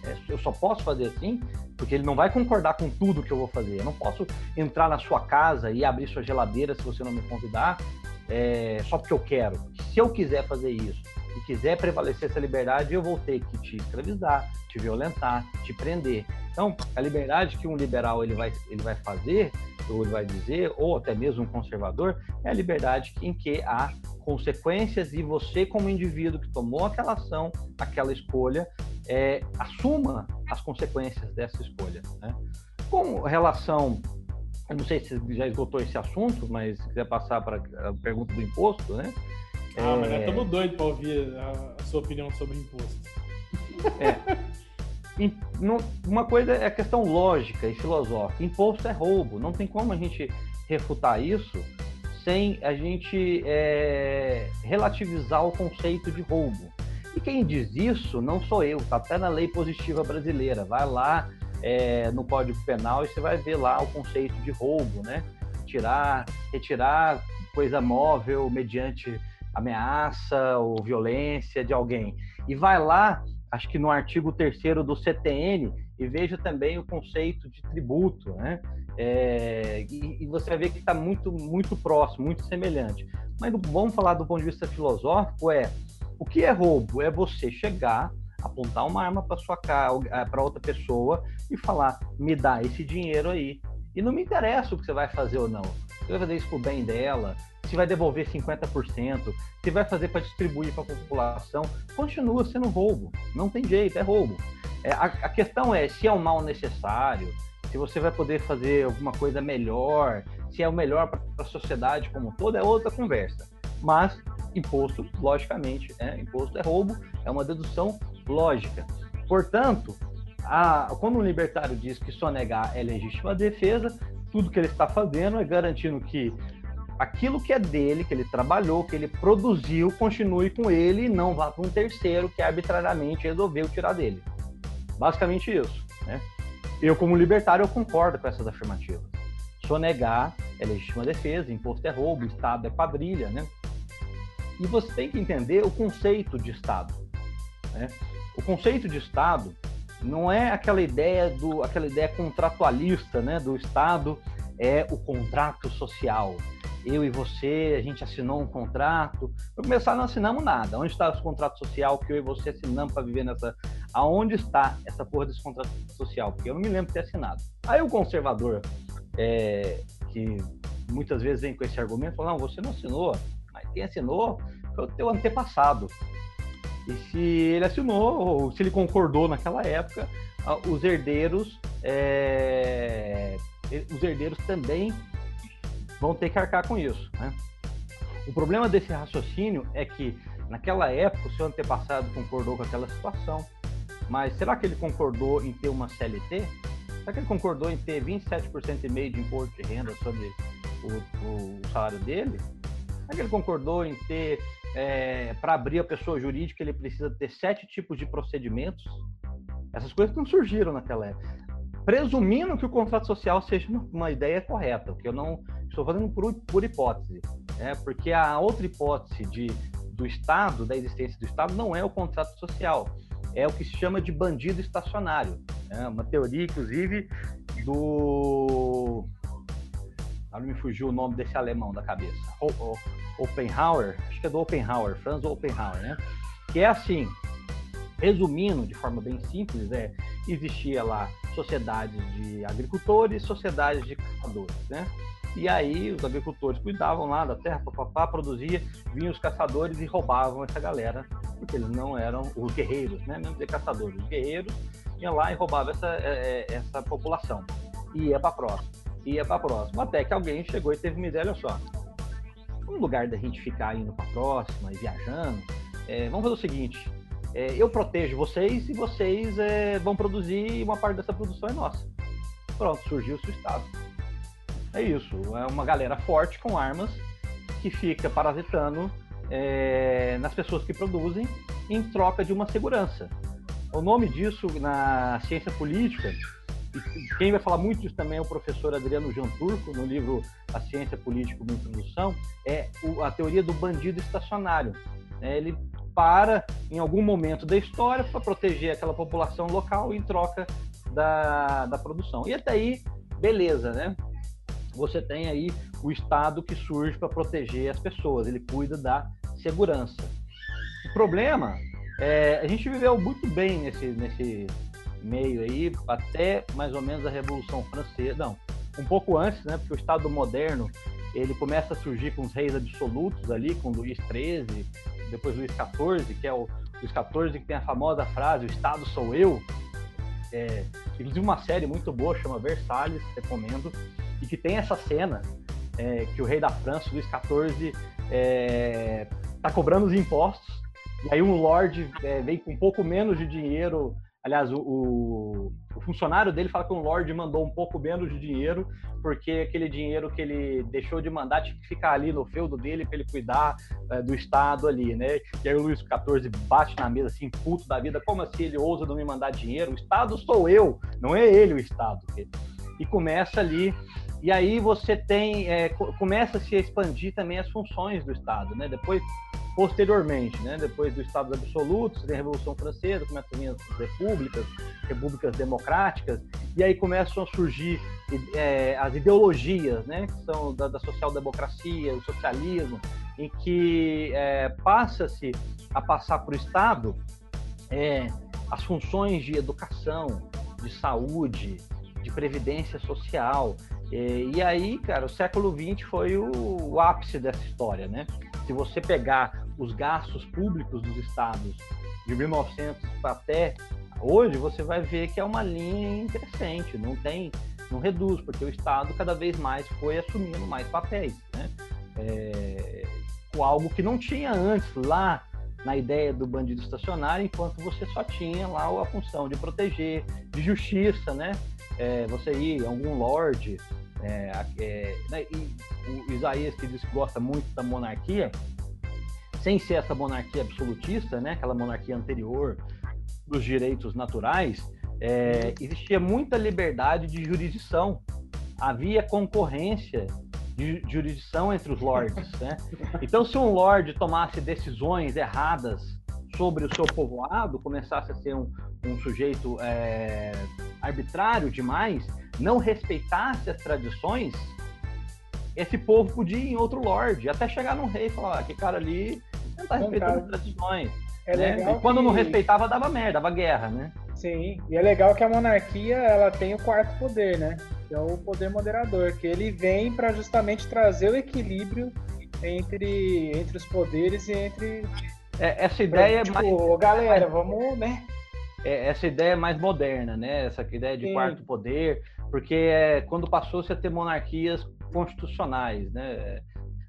É, eu só posso fazer assim porque ele não vai concordar com tudo que eu vou fazer. Eu não posso entrar na sua casa e abrir sua geladeira se você não me convidar, é, só porque eu quero. Se eu quiser fazer isso e quiser prevalecer essa liberdade, eu vou ter que te escravizar, te violentar, te prender. Então, a liberdade que um liberal ele vai, ele vai fazer, ou ele vai dizer, ou até mesmo um conservador, é a liberdade em que há consequências e você, como indivíduo que tomou aquela ação, aquela escolha, é, assuma as consequências dessa escolha. Né? Com relação, eu não sei se já esgotou esse assunto, mas se quiser passar para a pergunta do imposto, né? Ah, é... mas nós estamos doidos para ouvir a, a, sua opinião sobre imposto. É. Uma coisa é a questão lógica e filosófica. Imposto é roubo. Não tem como a gente refutar isso sem a gente é, relativizar o conceito de roubo. E quem diz isso não sou eu, está até na lei positiva brasileira. Vai lá é, no Código Penal e você vai ver lá o conceito de roubo, né? Tirar, retirar coisa móvel mediante ameaça ou violência de alguém. E vai lá, acho que no artigo 3 do CTN, e veja também o conceito de tributo, né? É, e, e, você vai ver que está muito, muito próximo, muito semelhante. Mas vamos falar do ponto de vista filosófico, é o que é roubo? É você chegar, apontar uma arma para sua para é, outra pessoa e falar: "Me dá esse dinheiro aí". E não me interessa o que você vai fazer ou não. Você vai fazer isso pro bem dela, se vai devolver 50%, se vai fazer para distribuir para a população, continua sendo roubo. Não tem jeito, é roubo. É, a, a, questão é se é um mal necessário, se você vai poder fazer alguma coisa melhor, se é o melhor para a sociedade como um todo, é outra conversa. Mas imposto, logicamente, é, imposto é roubo, é uma dedução lógica. Portanto, a, quando um libertário diz que sonegar é legítima defesa, tudo que ele está fazendo é garantindo que aquilo que é dele, que ele trabalhou, que ele produziu, continue com ele e não vá para um terceiro que arbitrariamente resolveu tirar dele. Basicamente isso. Né? Eu, como libertário, eu concordo com essas afirmativas. Sonegar é legítima defesa, imposto é roubo, Estado é quadrilha, né? E você tem que entender o conceito de Estado. Né? O conceito de Estado não é aquela ideia do, aquela ideia contratualista, né? Do Estado é o contrato social. Eu e você, a gente assinou um contrato. Para começar, não assinamos nada. Onde está esse contrato social que eu e você assinamos para viver nessa. Aonde está essa porra desse contrato social? Porque eu não me lembro de ter assinado. Aí o conservador, é, que muitas vezes vem com esse argumento, fala: não, você não assinou quem assinou foi o teu antepassado. E se ele assinou, ou se ele concordou naquela época, os herdeiros, é... os herdeiros também vão ter que arcar com isso. Né? O problema desse raciocínio é que naquela época o seu antepassado concordou com aquela situação, mas será que ele concordou em ter uma CLT? Será que ele concordou em ter 27% e meio de imposto de renda sobre o, o, o salário dele? Será que ele concordou em ter, é, para abrir a pessoa jurídica, ele precisa ter sete tipos de procedimentos? Essas coisas não surgiram naquela época. Presumindo que o contrato social seja uma ideia correta, que eu não estou fazendo por, por hipótese, né? porque a outra hipótese de, do Estado, da existência do Estado, não é o contrato social, é o que se chama de bandido estacionário. É uma teoria, inclusive, do Agora me fugiu o nome desse alemão da cabeça. Oppenhauer, acho que é do Oppenhauer, Franz Oppenhauer, né? Que é assim, resumindo de forma bem simples, é, existia lá sociedades de agricultores, sociedades de caçadores, né? E aí os agricultores cuidavam lá da terra, produzia, vinham os caçadores e roubavam essa galera, porque eles não eram os guerreiros, né? Não dizer caçadores, os guerreiros iam lá e roubavam essa, é, é, essa população. E ia para próxima ia para próxima. Até que alguém chegou e teve uma ideia, olha só, no lugar da gente ficar indo para próxima e viajando, é, vamos fazer o seguinte, é, eu protejo vocês e vocês é, vão produzir e uma parte dessa produção é nossa. Pronto, surgiu o seu estado. É isso, é uma galera forte com armas que fica parasitando é, nas pessoas que produzem em troca de uma segurança. O nome disso na ciência política quem vai falar muito disso também é o professor Adriano Jean Turco, no livro A Ciência Política como Introdução, é a teoria do bandido estacionário. É, ele para, em algum momento da história, para proteger aquela população local em troca da, da produção. E até aí, beleza, né? Você tem aí o Estado que surge para proteger as pessoas, ele cuida da segurança. O problema é, a gente viveu muito bem nesse, nesse meio aí, até mais ou menos a Revolução Francesa, não, um pouco antes, né? Porque o Estado moderno ele começa a surgir com os reis absolutos ali, com Luís XIII, depois Luís XIV, que é o Luís XIV que tem a famosa frase: "O Estado sou eu". É, inclusive uma série muito boa chama Versalhes, recomendo, e que tem essa cena é, que o rei da França, Luís XIV, é, tá cobrando os impostos e aí um lord é, vem com um pouco menos de dinheiro. Aliás, o, o, o, funcionário dele fala que um lord mandou um pouco menos de dinheiro, porque aquele dinheiro que ele deixou de mandar tinha que ficar ali no feudo dele para ele cuidar é, do Estado ali, né? E aí o Luís XIV bate na mesa assim, puto da vida, como assim ele ousa não me mandar dinheiro? O Estado sou eu, não é ele o Estado. E começa ali e aí você tem é, começa a se expandir também as funções do Estado, né? Depois posteriormente, né? Depois dos Estados absolutos, tem a Revolução Francesa, começam a vir as repúblicas, repúblicas democráticas, e aí começam a surgir é, as ideologias, né? Que são da, da social-democracia, o socialismo, em que é, passa-se a passar para o Estado é, as funções de educação, de saúde, de previdência social. E, e aí, cara, o século XX foi o, o ápice dessa história, né? Se você pegar os gastos públicos dos estados de 1900 até hoje, você vai ver que é uma linha crescente, não tem, não reduz, porque o Estado cada vez mais foi assumindo mais papéis, né? É, algo que não tinha antes lá na ideia do bandido estacionário, enquanto você só tinha lá a função de proteger, de justiça, né? É, você ir algum lord, é, é, né? e o Isaías que diz que gosta muito da monarquia, sem ser essa monarquia absolutista, né, aquela monarquia anterior dos direitos naturais, é, existia muita liberdade de jurisdição. Havia concorrência de jurisdição entre os lords. Né? Então, se um lord tomasse decisões erradas sobre o seu povoado, começasse a ser um, um sujeito é, arbitrário demais, não respeitasse as tradições, esse povo podia ir em outro lord, até chegar num rei e falar: ah, que cara ali não tá respeitando as tradições. É né? E quando que... não respeitava, dava merda, dava guerra, né? Sim, e é legal que a monarquia ela tem o quarto poder, né? Que é o poder moderador, que ele vem para justamente trazer o equilíbrio entre, entre os poderes e entre. É, essa ideia é tipo, mais. galera, vamos, né? É, essa ideia é mais moderna, né? Essa ideia de Sim. quarto poder, porque é, quando passou-se a ter monarquias constitucionais, né?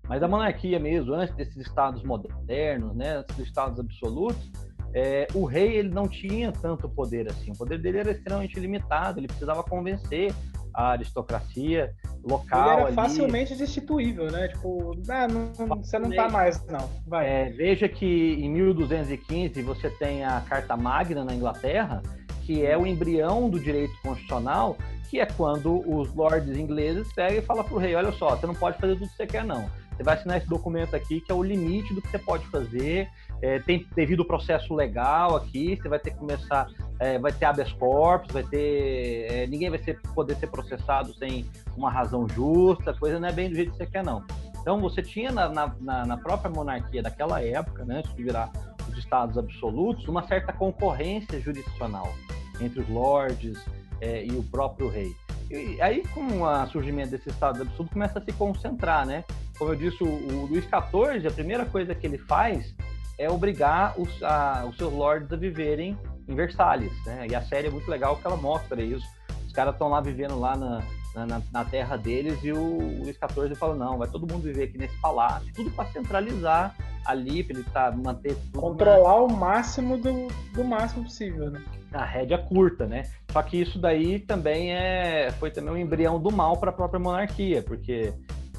Mas a monarquia mesmo, antes desses estados modernos, né, antes dos estados absolutos, é, o rei ele não tinha tanto poder assim. O poder dele era extremamente limitado. Ele precisava convencer a aristocracia local. Ele era ali. facilmente destituível, né? Tipo, ah, não, você não tá mais, não. Vai. É, veja que em 1215 você tem a Carta Magna na Inglaterra, que é o embrião do direito constitucional, que é quando os lords ingleses pegam e falam para o rei: olha só, você não pode fazer tudo que você quer, não você vai assinar esse documento aqui, que é o limite do que você pode fazer. É, tem devido processo legal aqui, você vai ter que começar, é, vai ter habeas corpus, vai ter. É, ninguém vai ser, poder ser processado sem uma razão justa, a coisa não é bem do jeito que você quer, não. Então você tinha na, na, na própria monarquia daquela época, né, antes de virar os estados absolutos, uma certa concorrência jurisdicional entre os lords é, e o próprio rei. E aí, com o surgimento desse estado absurdo, começa a se concentrar, né? Como eu disse, o, o Luís XIV, a primeira coisa que ele faz é obrigar os, a, os seus lords a viverem em Versalhes, né? E a série é muito legal que ela mostra isso. Os caras estão lá vivendo lá na, na, na, terra deles e o Luís XIV fala, não, vai todo mundo viver aqui nesse palácio, tudo para centralizar ali, para ele tá, manter tudo Controlar na... o máximo do, do máximo possível, né? A rédea curta, né? Só que isso daí também é, foi também um embrião do mal para a própria monarquia, porque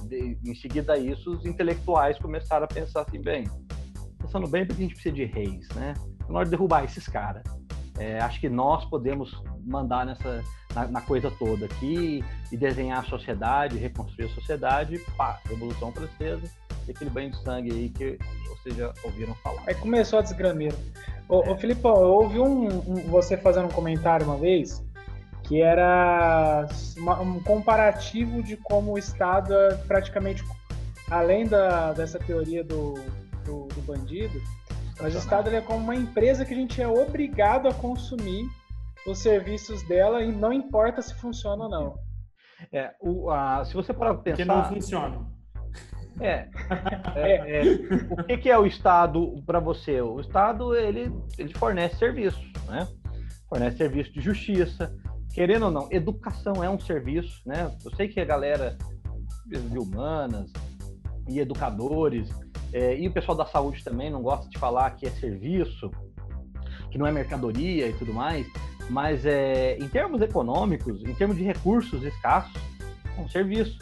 de, em seguida a isso os intelectuais começaram a pensar assim, bem, pensando bem, porque a gente precisa de reis, né? Na hora de derrubar esses caras. É, acho que nós podemos mandar nessa na, na, coisa toda aqui e desenhar a sociedade, reconstruir a sociedade, pá, Revolução Francesa, e aquele banho de sangue aí que vocês já ouviram falar. Aí começou a desgrameira. Ô, é. ô Filipão, eu ouvi um, um, você fazendo um comentário uma vez que era uma, um comparativo de como o Estado é praticamente, além da, dessa teoria do, do, do bandido, mas o Estado é como uma empresa que a gente é obrigado a consumir os serviços dela e não importa se funciona ou não. É, o, a, se você parar para pensar... Que não funciona. É. é, é. O que, que, é o Estado para você? O Estado ele, ele fornece serviços, né? Fornece serviço de justiça, querendo ou não, educação é um serviço, né? Eu sei que a galera de humanas e educadores é, e o pessoal da saúde também não gosta de falar que é serviço, que não é mercadoria e tudo mais, mas é, em termos econômicos, em termos de recursos escassos, é um serviço.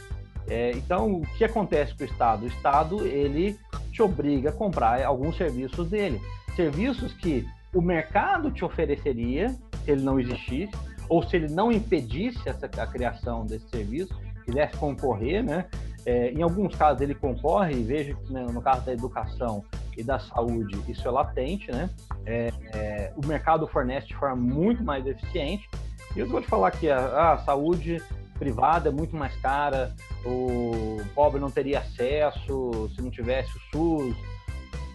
É, então, o que acontece com o Estado? O Estado ele te obriga a comprar alguns serviços dele, serviços que o mercado te ofereceria se ele não existisse, ou se ele não impedisse essa, a criação desse serviço, quisesse concorrer, né? É, em alguns casos ele concorre, e vejo que né, no caso da educação e da saúde isso é latente, né? É, é, o mercado fornece de forma muito mais eficiente. E eu vou te falar que a, a saúde privada é muito mais cara, o pobre não teria acesso se não tivesse o SUS.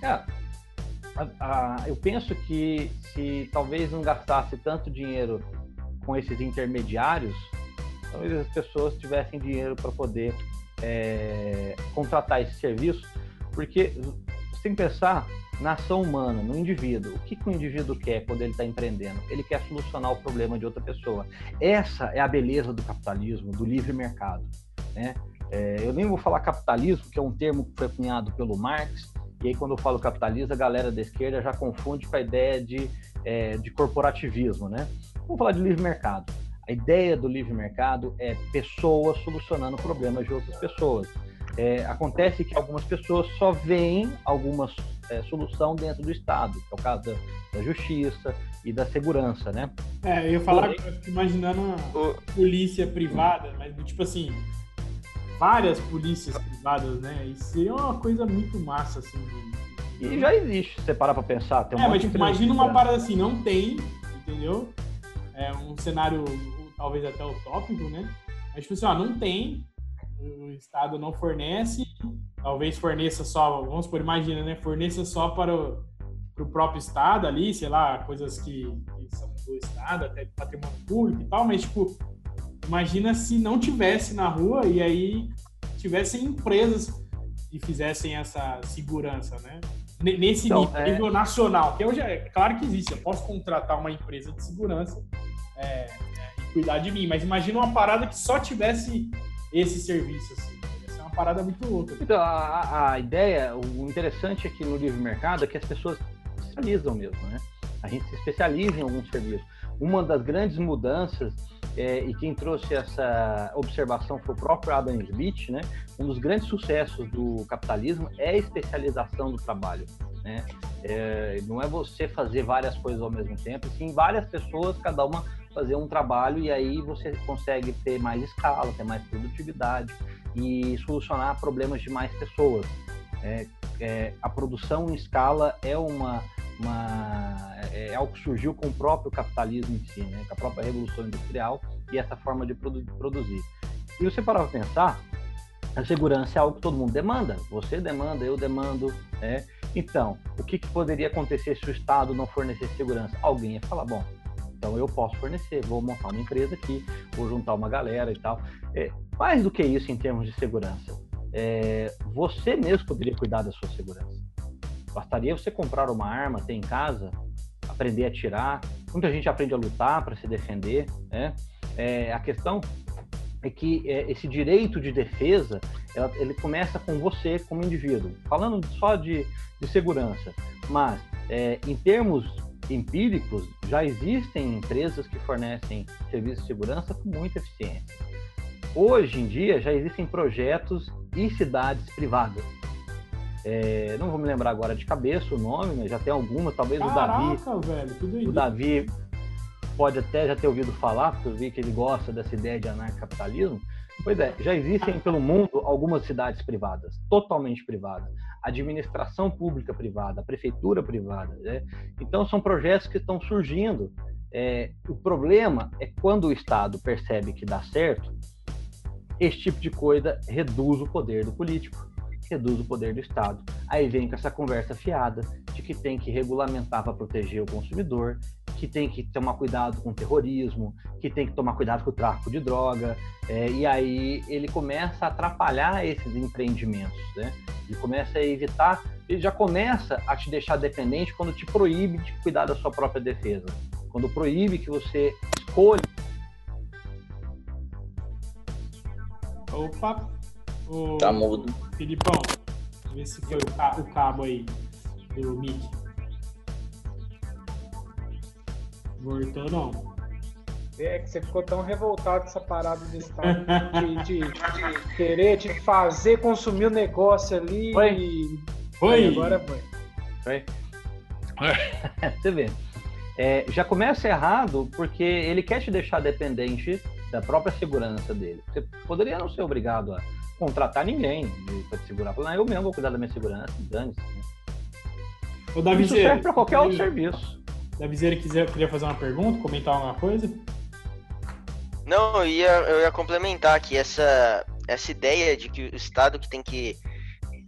É, a, a, eu penso que se talvez não gastasse tanto dinheiro com esses intermediários, talvez as pessoas tivessem dinheiro para poder é, contratar esse serviço, porque você tem que pensar na ação humana, no indivíduo. O que, que o indivíduo quer quando ele está empreendendo? Ele quer solucionar o problema de outra pessoa. Essa é a beleza do capitalismo, do livre mercado. Né? É, eu nem vou falar capitalismo, que é um termo que foi cunhado pelo Marx, e aí quando eu falo capitalismo, a galera da esquerda já confunde com a ideia de, é, de corporativismo. Né? Vamos falar de livre mercado. A ideia do livre mercado é pessoas solucionando problemas de outras pessoas. É, acontece que algumas pessoas só veem alguma é, solução dentro do Estado, que é o caso da, da, justiça e da segurança, né? É, eu ia falar, eu fico imaginando uma polícia privada, mas tipo assim, várias polícias privadas, né? Isso seria uma coisa muito massa, assim. De... E já existe, se você parar pra pensar. Tem um é, mas tipo, imagina uma parada assim, não tem, entendeu? É um cenário talvez até utópico, né? Mas, tipo assim, ó, não tem, o Estado não fornece, talvez forneça só, vamos por imagina, né? Forneça só para o, para o próprio Estado ali, sei lá, coisas que, que são do Estado, até patrimônio público e tal, mas, tipo, imagina se não tivesse na rua e aí tivessem empresas que fizessem essa segurança, né? Nesse então, nível, é... nível nacional, que hoje é claro que existe, eu posso contratar uma empresa de segurança é, é, cuidar de mim. Mas imagina uma parada que só tivesse esse serviço, assim. Essa é uma parada muito louca. Então, a, a ideia, o interessante aqui no livre mercado é que as pessoas se especializam mesmo, né? A gente se especializa em algum serviço. Uma das grandes mudanças é, e quem trouxe essa observação foi o próprio Adam Smith, né? Um dos grandes sucessos do capitalismo é a especialização do trabalho, né? É, não é você fazer várias coisas ao mesmo tempo, sim várias pessoas, cada uma fazer um trabalho e aí você consegue ter mais escala, ter mais produtividade e solucionar problemas de mais pessoas. É, é, a produção em escala é uma, uma é, é algo que surgiu com o próprio capitalismo em si, né? com a própria revolução industrial e essa forma de produ produzir. E você parar para pensar, a segurança é algo que todo mundo demanda. Você demanda, eu demando. Né? Então, o que, que poderia acontecer se o Estado não fornecesse segurança? Alguém ia falar, bom, então eu posso fornecer, vou montar uma empresa aqui, vou juntar uma galera e tal. É, mais do que isso em termos de segurança, é, você mesmo poderia cuidar da sua segurança. Bastaria você comprar uma arma, ter em casa, aprender a atirar. Muita gente aprende a lutar para se defender. Né? É, a questão é que é, esse direito de defesa ela, ele começa com você como indivíduo. Falando só de, de segurança, mas é, em termos empíricos, já existem empresas que fornecem serviços de segurança com muita eficiência. Hoje em dia, já existem projetos e cidades privadas. É, não vou me lembrar agora de cabeça o nome, mas já tem algumas, talvez Caraca, o Davi. Velho, o Davi pode até já ter ouvido falar, porque eu vi que ele gosta dessa ideia de anarcapitalismo. Pois é, já existem pelo mundo algumas cidades privadas, totalmente privadas. Administração pública privada, prefeitura privada. Né? Então, são projetos que estão surgindo. É, o problema é quando o Estado percebe que dá certo, esse tipo de coisa reduz o poder do político, reduz o poder do Estado. Aí vem com essa conversa fiada de que tem que regulamentar para proteger o consumidor, que tem que tomar cuidado com o terrorismo, que tem que tomar cuidado com o tráfico de droga, é, e aí ele começa a atrapalhar esses empreendimentos, né? Ele começa a evitar, ele já começa a te deixar dependente quando te proíbe de cuidar da sua própria defesa, quando proíbe que você escolha. Opa! O... Tá mudo. Filipão, vê se foi o, ca- o cabo aí do mic. Voltou não. É que você ficou tão revoltado com essa parada do Estado de, de- de querer te fazer consumir o negócio ali. Foi. E... Foi! Agora foi. Foi? Você vê. É, já começa errado porque ele quer te deixar dependente da própria segurança dele. Você poderia não ser obrigado a contratar ninguém para te segurar. Falar, "Ah, eu mesmo vou cuidar da minha segurança, dane-se. né?" Isso serve para qualquer outro serviço. Davizeira quiser, queria fazer uma pergunta, comentar alguma coisa? Não, eu ia, eu ia complementar aqui essa, essa ideia de que o Estado que tem que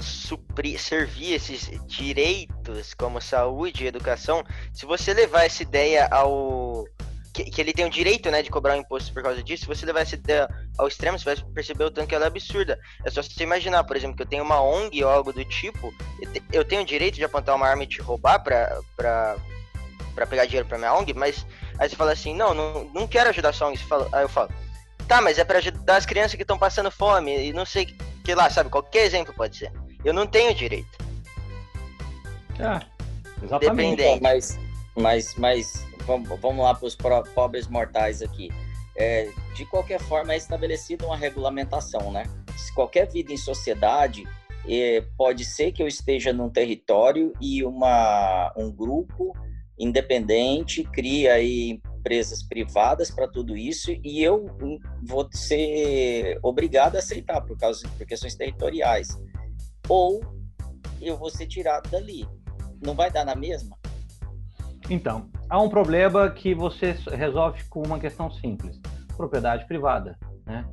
suprir, servir esses direitos como saúde e educação, se você levar essa ideia ao. Que, que ele tem o direito né, de cobrar um imposto por causa disso, se você levar essa ideia ao extremo, você vai perceber o tanto que ela é absurda. É só você imaginar, por exemplo, que eu tenho uma ONG ou algo do tipo, eu te- eu tenho o direito de apontar uma arma e te roubar pra, pra, pra pegar dinheiro pra minha ONG, mas Aí você fala assim, não, não, não quero ajudar só ONG. Você fala- Aí eu falo, tá, mas é pra ajudar as crianças que estão passando fome e não sei que lá, sabe? Qualquer exemplo pode ser. Eu não tenho direito. É, exatamente. Dependente. Então, mas, mas, mas vamos, vamos lá para os pobres mortais aqui. É, de qualquer forma, é estabelecida uma regulamentação, né? Se qualquer vida em sociedade, é, pode ser que eu esteja num território e uma, um grupo independente cria aí empresas privadas para tudo isso e eu hum, vou ser obrigado a aceitar por causa por questões territoriais ou eu vou ser tirado dali não vai dar na mesma Então, há um problema que você resolve com uma questão simples: propriedade privada. Né?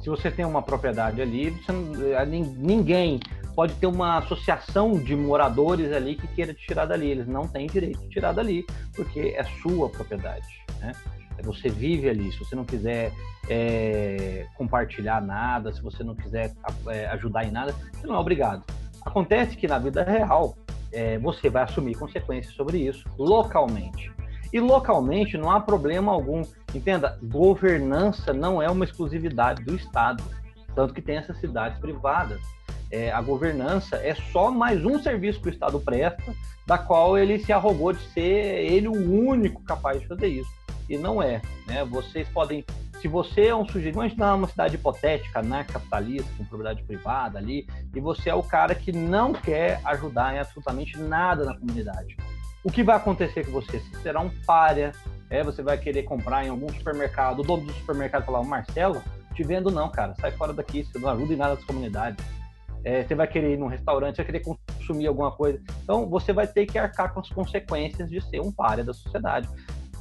Se você tem uma propriedade ali, você nin- ninguém pode ter uma associação de moradores ali que queira te tirar dali. Eles não têm direito de tirar dali, porque é sua propriedade. Né? Você vive ali. Se você não quiser é, compartilhar nada, se você não quiser é, ajudar em nada, você não é obrigado. Acontece que na vida real, é, você vai assumir consequências sobre isso localmente. E localmente não há problema algum. Entenda, governança não é uma exclusividade do Estado. Tanto que tem essas cidades privadas. É, a governança é só mais um serviço que o Estado presta, da qual ele se arrogou de ser ele o único capaz de fazer isso. E não é. Né? Vocês podem. Se você é um sujeito, imagina uma cidade hipotética, anarcapitalista, com propriedade privada ali, e você é o cara que não quer ajudar em absolutamente nada na comunidade. O que vai acontecer com você? Você será um párea, é, você vai querer comprar em algum supermercado, o dono do supermercado falar, Marcelo, te vendo não, cara, sai fora daqui, você não ajuda em nada das comunidades. É, você vai querer ir num restaurante, vai querer consumir alguma coisa. Então, você vai ter que arcar com as consequências de ser um párea da sociedade.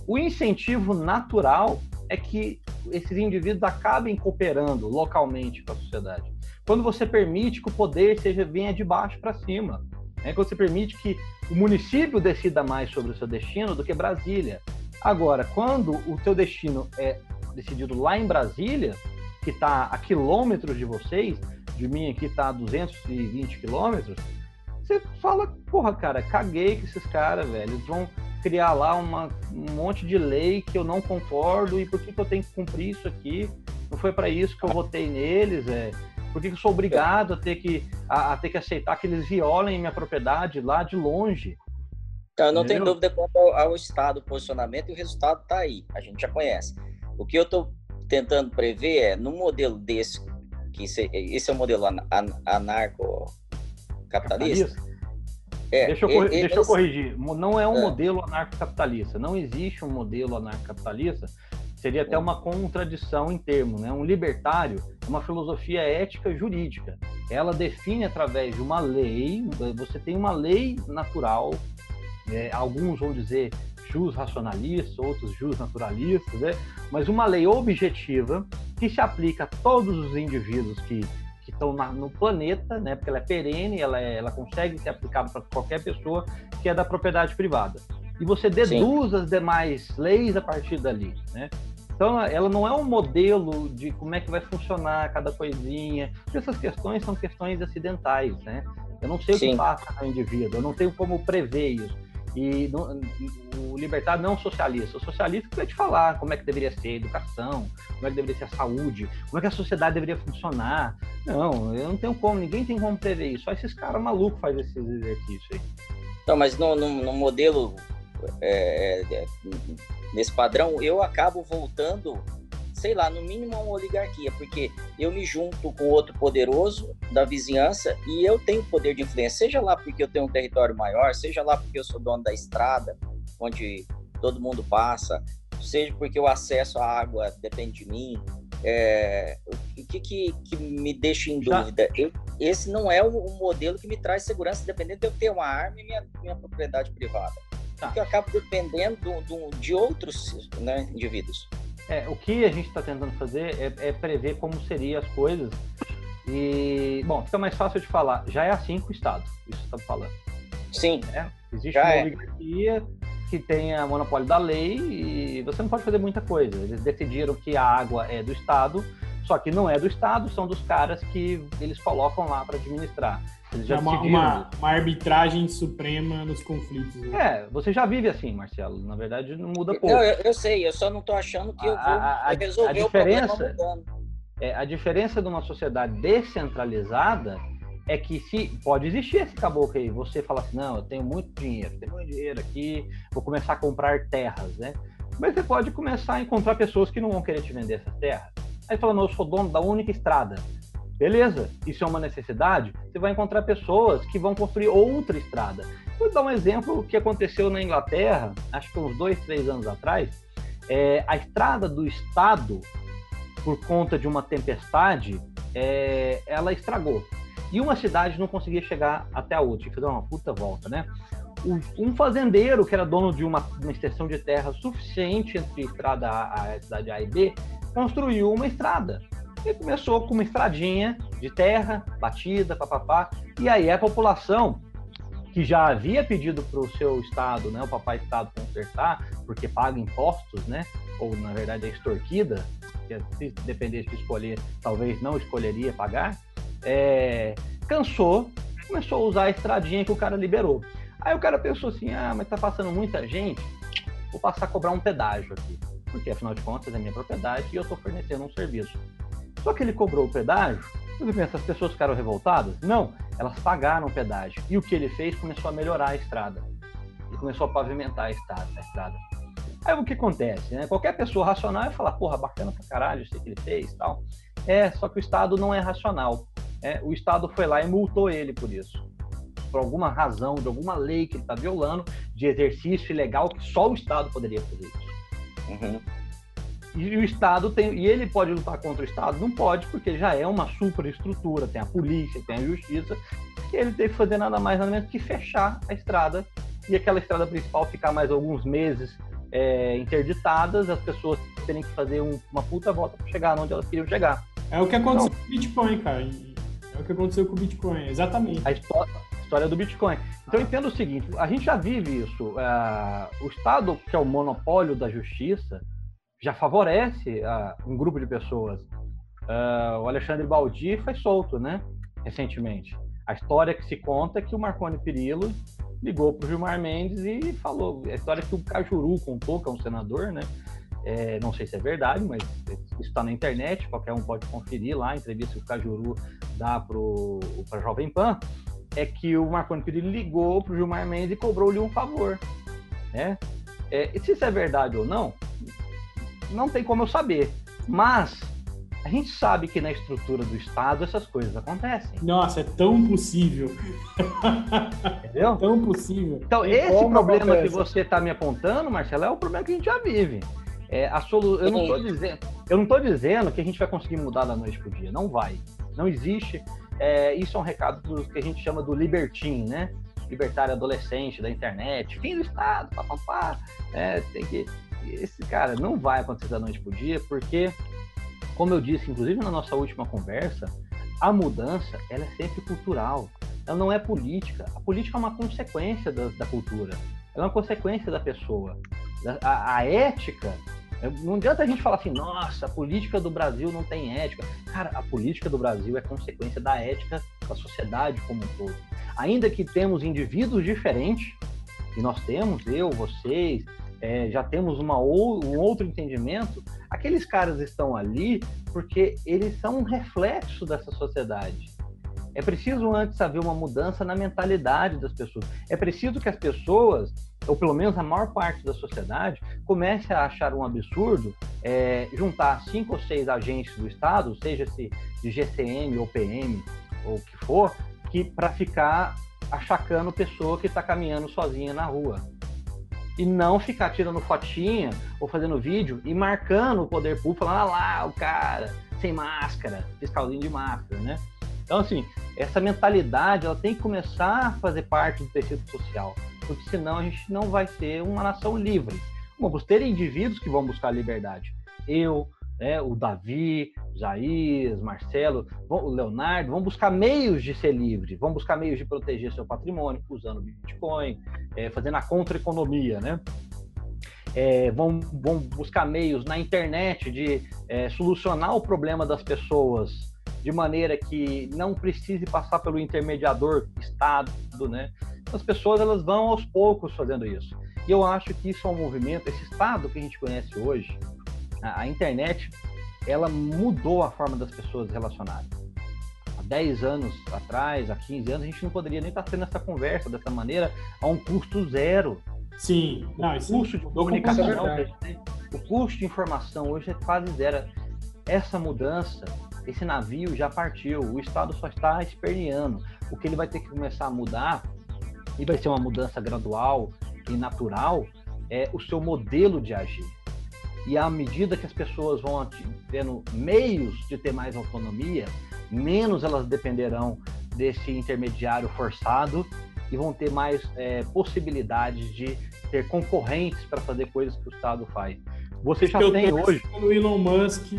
O incentivo natural é que esses indivíduos acabem cooperando localmente com a sociedade. Quando você permite que o poder seja venha de baixo para cima, né? quando você permite que o município decida mais sobre o seu destino do que Brasília. Agora, quando o teu destino é decidido lá em Brasília, que está a quilômetros de vocês, de mim aqui está a 220 quilômetros, você fala, porra, cara, caguei com esses caras, velho. Eles vão criar lá uma, um monte de lei que eu não concordo e por que, que eu tenho que cumprir isso aqui? Não foi para isso que eu votei neles, é. Por que, que eu sou obrigado a ter que, a, a ter que aceitar que eles violem minha propriedade lá de longe? Então, eu não tenho dúvida quanto ao, ao estado, o posicionamento, e o resultado está aí, a gente já conhece. O que eu estou tentando prever é, num modelo desse, que esse, é o modelo an, an, anarcocapitalista, é, deixa, eu, deixa eu corrigir. Não é um É. modelo anarcocapitalista. Não existe um modelo anarcocapitalista Seria até uma contradição em termo, né? Um libertário é uma filosofia ética jurídica. Ela define através de uma lei, você tem uma lei natural, é, alguns vão dizer jus racionalistas, outros jus naturalistas, né? mas uma lei objetiva que se aplica a todos os indivíduos que, que estão no planeta, né? porque ela é perene, ela, é, ela consegue ser aplicada para qualquer pessoa, que é da propriedade privada. E você deduz Sim. as demais leis a partir dali. Né? Então, ela não é um modelo de como é que vai funcionar cada coisinha. Essas questões são questões acidentais, né? Eu não sei Sim. o que passa no indivíduo, eu não tenho como prever isso. E o libertário não é socialista. O socialista vai te falar como é que deveria ser a educação, como é que deveria ser a saúde, como é que a sociedade deveria funcionar. Não, eu não tenho como, ninguém tem como prever isso. Só esses caras malucos fazem esses exercícios aí. Não, mas no, no, no modelo é, é, nesse padrão, eu acabo voltando, sei lá, no mínimo uma oligarquia, porque eu me junto com outro poderoso da vizinhança e eu tenho poder de influência, seja lá porque eu tenho um território maior, seja lá porque eu sou dono da estrada, onde todo mundo passa, seja porque o acesso à água depende de mim. É, o que, que, que, me deixa em dúvida? Eu, esse não é o, o, modelo que me traz segurança, dependendo de eu ter uma arma e minha, minha propriedade privada. Tá. Porque eu acabo dependendo do, do, de outros né, indivíduos. É, o que a gente está tentando fazer é, é, prever como seriam as coisas. E, bom, fica mais fácil de falar. Já é assim com o Estado, isso está falando. Sim. É, existe uma é. oligarquia que tem a monopólio da lei e você não pode fazer muita coisa. Eles decidiram que a água é do Estado, só que não é do Estado, são dos caras que eles colocam lá para administrar. Eles já é uma, uma, uma, arbitragem suprema nos conflitos. Né? É, você já vive assim, Marcelo. Na verdade, não muda pouco. Não, eu, eu sei, eu só não estou achando que eu vou a, a, resolver a diferença, o problema mudando. É, a diferença de uma sociedade descentralizada é que se pode existir esse caboclo aí, você fala assim, não, eu tenho muito dinheiro, tenho muito dinheiro aqui, vou começar a comprar terras, né? Mas você pode começar a encontrar pessoas que não vão querer te vender essas terras. Aí fala, não, eu sou dono da única estrada. Beleza, isso é uma necessidade. Você vai encontrar pessoas que vão construir outra estrada. Vou dar um exemplo que aconteceu na Inglaterra, acho que uns dois, três anos atrás. É, a estrada do estado, por conta de uma tempestade, é, ela estragou. E uma cidade não conseguia chegar até a outra, tinha que fazer uma puta volta, né? Um fazendeiro que era dono de uma, uma extensão de terra suficiente entre a estrada A, a cidade A e B, construiu uma estrada e começou com uma estradinha de terra, batida, papapá. E aí a população que já havia pedido para o seu estado, né, o papai estado consertar, porque paga impostos, né, ou na verdade é extorquida, que se dependesse de escolher, talvez não escolheria pagar, é, cansou, começou a usar a estradinha que o cara liberou. Aí o cara pensou assim, ah, mas tá passando muita gente, vou passar a cobrar um pedágio aqui, porque afinal de contas é minha propriedade e eu estou fornecendo um serviço. Só que ele cobrou o pedágio. Você pensa, as pessoas ficaram revoltadas? Não, elas pagaram o pedágio. E o que ele fez começou a melhorar a estrada. Ele começou a pavimentar a estrada. A estrada. Aí o que acontece? Né? Qualquer pessoa racional vai falar, porra, bacana pra caralho isso que ele fez tal. É, só que o Estado não é racional. É, o Estado foi lá e multou ele por isso. Por alguma razão, de alguma lei que ele está violando, de exercício ilegal que só o Estado poderia fazer isso. Uhum. E o Estado tem. E ele pode lutar contra o Estado? Não pode, porque já é uma superestrutura, tem a polícia, tem a justiça. E ele teve que fazer nada mais nada menos que fechar a estrada e aquela estrada principal ficar mais alguns meses é, interditadas, as pessoas terem que fazer um, uma puta volta para chegar onde elas queriam chegar. É o que aconteceu então, com o Bitcoin, cara. É o que aconteceu com o Bitcoin, exatamente. A história, história do Bitcoin. Então entenda o seguinte: a gente já vive isso. Uh, o Estado, que é o monopólio da justiça, já favorece uh, um grupo de pessoas. Uh, o Alexandre Baldi foi solto, né? Recentemente. A história que se conta é que o Marconi Perillo ligou para o Gilmar Mendes e falou. A história que o Cajuru contou, que é um senador, né? É, não sei se é verdade, mas isso está na internet, qualquer um pode conferir lá, a entrevista que o Cajuru dá para a Jovem Pan, é que o Marconi Perillo ligou para o Gilmar Mendes e cobrou-lhe um favor. Né? É, e se isso é verdade ou não, não tem como eu saber. Mas a gente sabe que na estrutura do Estado essas coisas acontecem. Nossa, é tão possível. Entendeu? É tão possível. Então, esse problema que você está me apontando, Marcelo, é o problema que a gente já vive. É, a solu... eu, não estou dizendo, eu não estou dizendo que a gente vai conseguir mudar da noite para o dia. Não vai. Não existe. É, isso é um recado do que a gente chama do libertim, né? Libertário adolescente da internet, fim do Estado, papapá. É, tem que. Esse cara não vai acontecer da noite para dia, porque, como eu disse, inclusive na nossa última conversa, a mudança ela é sempre cultural. Ela não é política. A política é uma consequência da, da cultura. Ela é uma consequência da pessoa. a, a ética não adianta a gente falar assim, nossa, a política do Brasil não tem ética. Cara, a política do Brasil é consequência da ética da sociedade como um todo. Ainda que temos indivíduos diferentes, e nós temos, eu, vocês, é, já temos uma ou, um outro entendimento, aqueles caras estão ali porque eles são um reflexo dessa sociedade. É preciso antes haver uma mudança na mentalidade das pessoas. É preciso que as pessoas, ou pelo menos a maior parte da sociedade, comece a achar um absurdo é, juntar cinco ou seis agentes do Estado, seja se de GCM ou PM ou o que for, que para ficar achacando pessoa que está caminhando sozinha na rua. E não ficar tirando fotinha ou fazendo vídeo e marcando o poder público, falando ah lá, o cara, sem máscara, fiscalzinho de máscara, né? Então, assim, essa mentalidade ela tem que começar a fazer parte do tecido social, porque senão a gente não vai ser uma nação livre. Vamos ter indivíduos que vão buscar liberdade. Eu, né, o Davi, Jair, Marcelo, o Leonardo, vão buscar meios de ser livre, vão buscar meios de proteger seu patrimônio, usando Bitcoin, é, fazendo a contra-economia, né? É, vão, vão buscar meios na internet de é, solucionar o problema das pessoas de maneira que não precise passar pelo intermediador Estado, né? As pessoas elas vão aos poucos fazendo isso. E eu acho que isso é um movimento, esse Estado que a gente conhece hoje, a, a internet, ela mudou a forma das pessoas relacionarem. Há 10 anos atrás, há 15 anos, a gente não poderia nem estar tendo essa conversa dessa maneira a um custo zero. Sim, não, o custo de comunicação, o custo de informação hoje é quase zero. Essa mudança esse navio já partiu, o Estado só está esperneando. O que ele vai ter que começar a mudar, e vai ser uma mudança gradual e natural, é o seu modelo de agir. E à medida que as pessoas vão tendo meios de ter mais autonomia, menos elas dependerão desse intermediário forçado e vão ter mais é, possibilidades de ter concorrentes para fazer coisas que o Estado faz. Você já tem hoje. O Elon Musk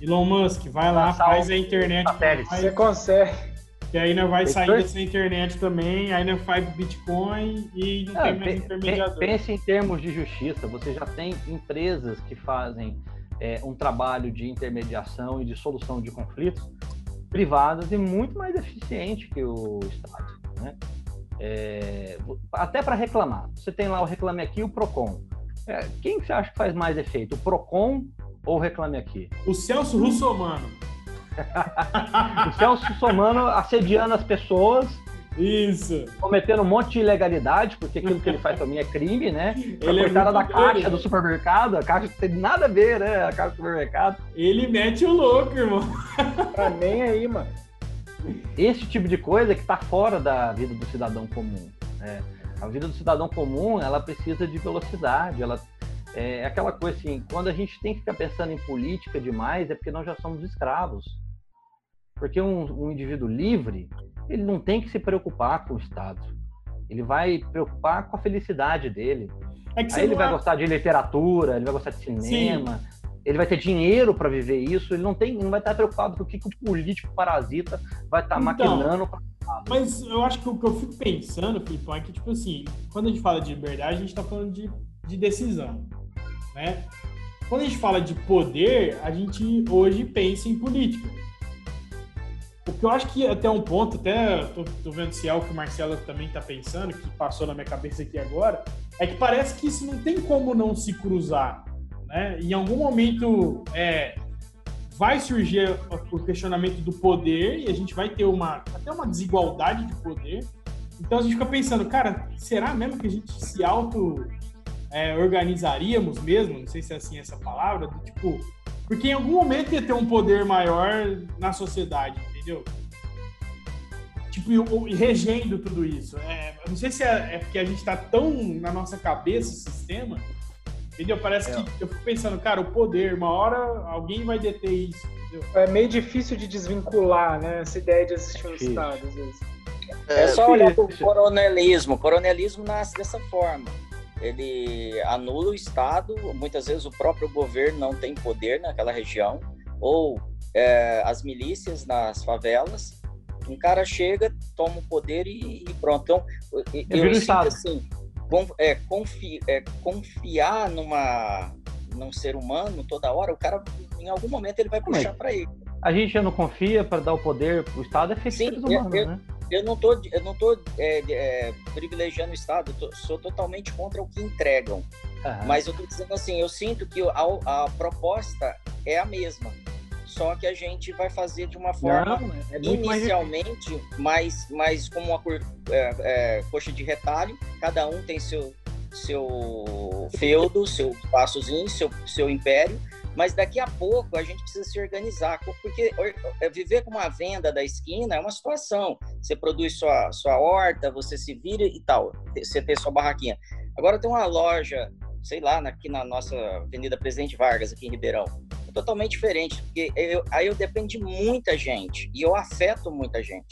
Elon Musk, vai lá, faz a internet. Você consegue. E aí não vai sair dessa internet também, aí não faz Bitcoin e não, tem mais intermediador. Pense em termos de justiça, você já tem empresas que fazem é, um trabalho de intermediação e de solução de conflitos privadas e muito mais eficiente que o Estado. Né? É, até para reclamar. Você tem lá o Reclame Aqui e o PROCON. É, quem você acha que faz mais efeito? O PROCON ou Reclame Aqui? O Celso Russomano. o Celso Russomano assediando as pessoas. Isso. Cometendo um monte de ilegalidade, porque aquilo que ele faz também é crime, né? Ele é da caixa né? do supermercado, a caixa não tem nada a ver, né? A caixa do supermercado. Ele mete o louco, irmão. Tá nem aí, mano. Esse tipo de coisa que tá fora da vida do cidadão comum. Né? A vida do cidadão comum, ela precisa de velocidade, ela é aquela coisa assim, quando a gente tem que ficar pensando em política demais, é porque nós já somos escravos. Porque um, um indivíduo livre, ele não tem que se preocupar com o Estado. Ele vai preocupar com a felicidade dele. É Aí ele vai gostar de literatura, ele vai gostar de cinema, Sim. ele vai ter dinheiro para viver isso, ele não tem, não vai estar preocupado com o que, que o político parasita vai estar então, maquinando. Mas eu acho que o que eu fico pensando, Filipão, é que, tipo assim, quando a gente fala de liberdade, a gente está falando de, de decisão né? Quando a gente fala de poder, a gente hoje pensa em política. O que eu acho que até um ponto, até tô, tô vendo se é o que o Marcelo também está pensando, que passou na minha cabeça aqui agora, é que parece que isso não tem como não se cruzar. Né? Em algum momento é, vai surgir o questionamento do poder e a gente vai ter uma, até uma desigualdade de poder. Então a gente fica pensando, cara, será mesmo que a gente se auto é, organizaríamos mesmo, não sei se é assim essa palavra, do, tipo, porque em algum momento ia ter um poder maior na sociedade, entendeu? Tipo, regendo tudo isso. É, não sei se é, é, porque a gente está tão na nossa cabeça o sistema Entendeu? Parece é. que eu fico pensando, cara, o poder, uma hora alguém vai deter isso. Entendeu? É meio difícil de desvincular, né? Essa ideia de existir um Estado, às vezes. É, é só olhar para o coronelismo. O coronelismo nasce dessa forma. Ele anula o Estado, muitas vezes o próprio governo não tem poder naquela região, ou é, as milícias nas favelas. Um cara chega, toma o poder e, e pronto. Então, eu, eu sinto assim, é, confi, é, confiar numa, num ser humano toda hora, o cara, em algum momento, ele vai puxar para ele. A gente já não confia para dar o poder, o Estado é feito Sim, seres humanos, eu, né? Eu não tô, eu não tô é, é, privilegiando o Estado, tô, sou totalmente contra o que entregam. Uhum. Mas eu tô dizendo assim, eu sinto que a, a proposta é a mesma só que a gente vai fazer de uma forma Não, é inicialmente mais, mais como uma é, é, coxa de retalho, cada um tem seu, seu feudo, seu passozinho, seu, seu império, mas daqui a pouco a gente precisa se organizar, porque é, viver com uma venda da esquina é uma situação. Você produz sua, sua horta, você se vira e tal, você tem sua barraquinha. Agora tem uma loja, sei lá, aqui na nossa Avenida Presidente Vargas, aqui em Ribeirão totalmente diferente, porque eu, aí eu dependo de muita gente e eu afeto muita gente.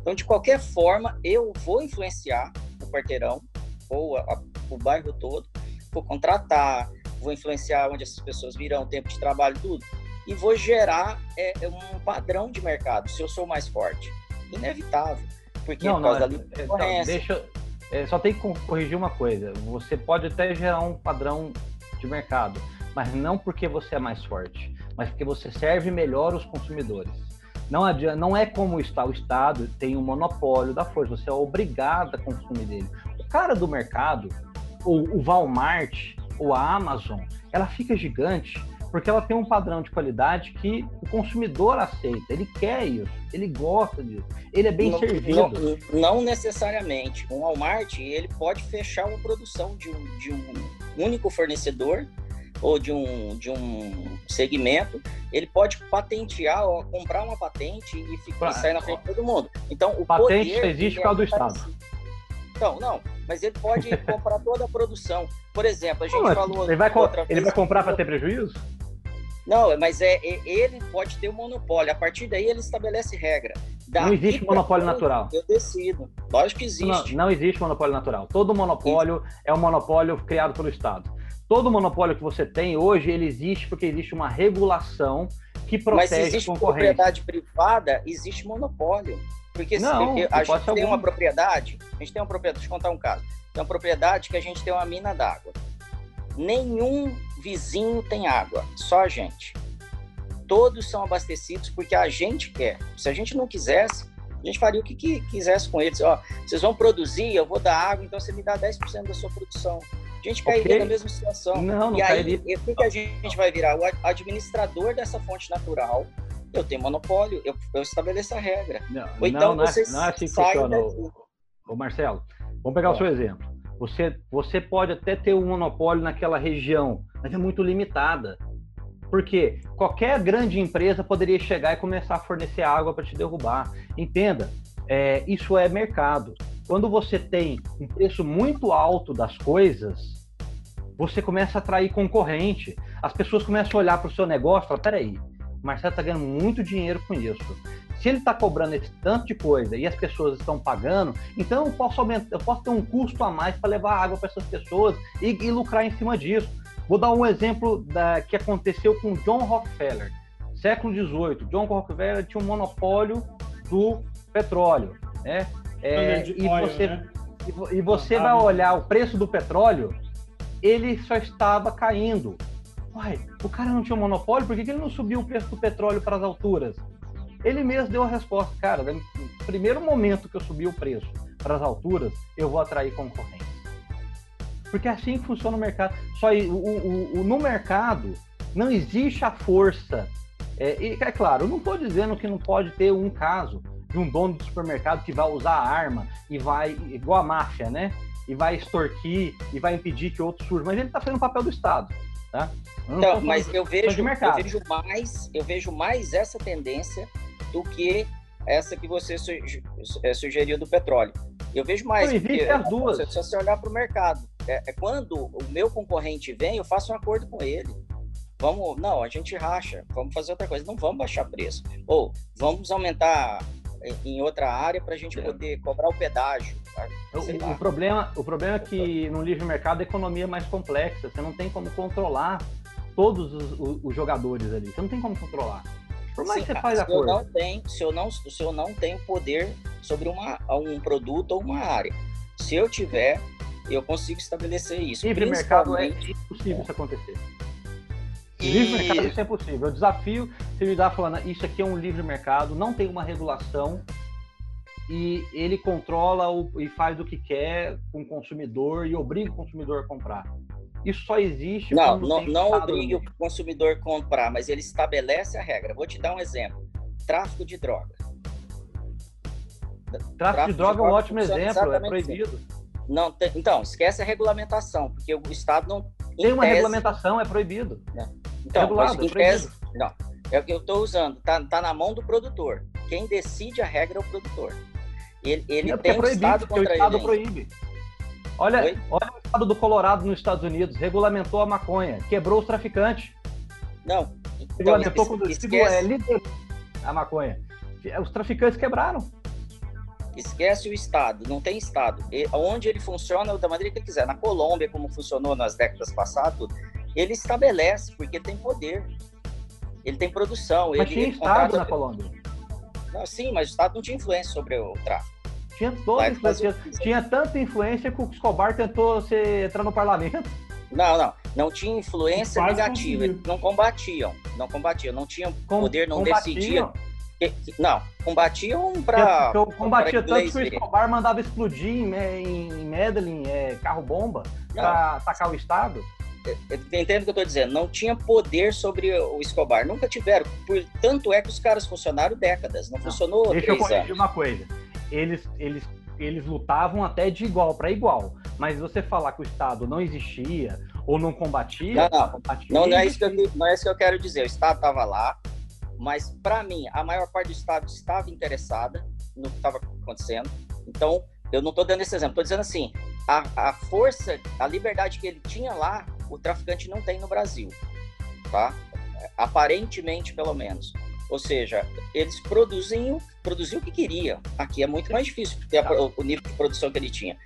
Então, de qualquer forma, eu vou influenciar o quarteirão ou a, a, o bairro todo, vou contratar, vou influenciar onde essas pessoas virão, tempo de trabalho, tudo, e vou gerar é, é um padrão de mercado, se eu sou mais forte. Inevitável, porque não, por causa não, da é, então, deixa, é, Só tem que corrigir uma coisa, você pode até gerar um padrão de mercado, mas não porque você é mais forte, mas porque você serve melhor os consumidores. Não, adianta, não é como está o Estado tem um monopólio da força, você é obrigado a consumir dele. O cara do mercado, o, o Walmart ou a Amazon, ela fica gigante porque ela tem um padrão de qualidade que o consumidor aceita, ele quer isso, ele gosta disso, ele é bem não, servido. Não, não, necessariamente. Um Walmart ele pode fechar uma produção de um, de um único fornecedor ou de um, de um segmento, ele pode patentear ou comprar uma patente e, ficar, e sair na frente de todo mundo. Então, o patente poder, existe por causa do Estado. Então, não, mas ele pode comprar toda a produção. Por exemplo, a gente não, falou. Ele vai, ele vai comprar para ter prejuízo? Não, mas é, é, ele pode ter um monopólio. A partir daí ele estabelece regra. Daqui não existe monopólio natural. Eu decido. Lógico que existe. Não, não existe monopólio natural. Todo monopólio é um monopólio criado pelo Estado todo monopólio que você tem hoje, ele existe porque existe uma regulação que protege Mas existe propriedade privada, existe monopólio. Porque não, se, a gente tem algum. uma propriedade, a gente tem uma propriedade, deixa eu contar um caso. Tem uma propriedade que a gente tem uma mina d'água. Nenhum vizinho tem água, só a gente. Todos são abastecidos porque a gente quer. Se a gente não quisesse, a gente faria o que, que quisesse com eles. Ó, vocês vão produzir, eu vou dar água, então você me dá 10% da sua produção. A gente cairia okay. na mesma situação. Não, não e aí, o que a gente vai virar? O administrador dessa fonte natural, eu tenho monopólio, eu, eu estabeleço a regra. Não, Ou então não, vocês não é assim que funciona. Ô, Marcelo, vamos pegar é. o seu exemplo. Você, você pode até ter um monopólio naquela região, mas é muito limitada. Porque qualquer grande empresa poderia chegar e começar a fornecer água para te derrubar. Entenda, é, isso é mercado. Quando você tem um preço muito alto das coisas, você começa a atrair concorrente. As pessoas começam a olhar para o seu negócio e falar: peraí, o Marcelo está ganhando muito dinheiro com isso. Se ele está cobrando esse tanto de coisa e as pessoas estão pagando, então eu posso, aumentar, eu posso ter um custo a mais para levar água para essas pessoas e, e, lucrar em cima disso. Vou dar um exemplo da, que aconteceu com John Rockefeller. Século XVIII, John Rockefeller tinha um monopólio do petróleo. Né? É, e, você, né? e, você vai olhar o preço do petróleo, ele só estava caindo. Uai, o cara não tinha um monopólio, por que, que ele não subiu o preço do petróleo para as alturas? Ele mesmo deu a resposta, cara, no primeiro momento que eu subir o preço para as alturas, eu vou atrair concorrência. Porque é assim que funciona o mercado. Só o, o, o no mercado não existe a força. É, e, é claro, eu não estou dizendo que não pode ter um caso de um dono de supermercado que vai usar a arma e vai, igual a máfia, né? E vai extorquir e vai impedir que outros surjam. Mas ele está fazendo o papel do Estado. Tá? Não, mas eu vejo, eu vejo mais, eu vejo mais essa tendência do que essa que você é, sugeriu do petróleo. Eu vejo mais. Não, existe as duas. Se você olhar para o mercado, é, é quando o meu concorrente vem, eu faço um acordo com ele. Vamos, não, a gente racha, vamos fazer outra coisa, não vamos baixar preço. Ou vamos aumentar em outra área para a gente é. poder cobrar o pedágio. O, o, problema, o problema é que no livre mercado a economia é mais complexa, você não tem como controlar todos os, os, os jogadores ali, você não tem como controlar. Por mais Sim, que você faz se eu não tenho, se eu não, se eu não tenho poder sobre uma, um produto ou uma área, se eu tiver, eu consigo estabelecer isso. Livre mercado é impossível isso acontecer. E... Livre mercado isso é possível. Eu desafio se me dá falando, isso aqui é um livre mercado, não tem uma regulação e ele controla o, e faz o que quer com o consumidor e obriga o consumidor a comprar. Isso só existe. Não, não, não obriga o consumidor a comprar, mas ele estabelece a regra. Vou te dar um exemplo: tráfico de drogas. Tráfico, tráfico de droga é um ótimo exemplo, é proibido. Não tem, então, esquece a regulamentação, porque o Estado não. Tem uma tese, regulamentação, é proibido. Né? Então, Regulado, mas, em é tese, não. É o que eu estou usando, tá, tá na mão do produtor. Quem decide a regra é o produtor. Ele, ele é tem é proibido, Estado contra o Estado ele. proíbe. Olha, olha o estado do Colorado nos Estados Unidos, regulamentou a maconha, quebrou os traficantes. Não. Então, regulamentou quando é líder a maconha. Os traficantes quebraram. Esquece o Estado, não tem Estado. E, onde ele funciona da maneira que ele quiser. Na Colômbia, como funcionou nas décadas passadas, ele estabelece, porque ele tem poder. Ele tem produção. Mas ele, tinha Estado na Colômbia. Não, sim, mas o Estado não tinha influência sobre o tráfico. Tinha toda influência. Tinha tanta influência que o Escobar tentou se, entrar no parlamento. Não, não. Não tinha influência Quase negativa. Eles não combatiam. Não combatiam. Não tinham poder, não decidiam. Não, combatiam para. Combatia tanto que o Escobar mandava explodir em, em Medellín é, carro-bomba para atacar o Estado. Entendo o que eu estou dizendo. Não tinha poder sobre o Escobar. Nunca tiveram. Por, tanto é que os caras funcionaram décadas. Não, não funcionou. Deixa eu corrigir uma coisa eles, eles, eles lutavam até de igual para igual. Mas você falar que o Estado não existia ou não combatia. Não, não, combatia, não, não, é isso que eu, não é isso que eu quero dizer. O Estado estava lá, mas para mim, a maior parte do Estado estava interessada no que estava acontecendo. Então, eu não estou dando esse exemplo, estou dizendo assim: a, a força, a liberdade que ele tinha lá, o traficante não tem no Brasil, tá? Aparentemente, pelo menos. Ou seja, eles produzem, produziam o que queriam. Aqui é muito mais difícil, porque a, o nível de produção que ele tinha.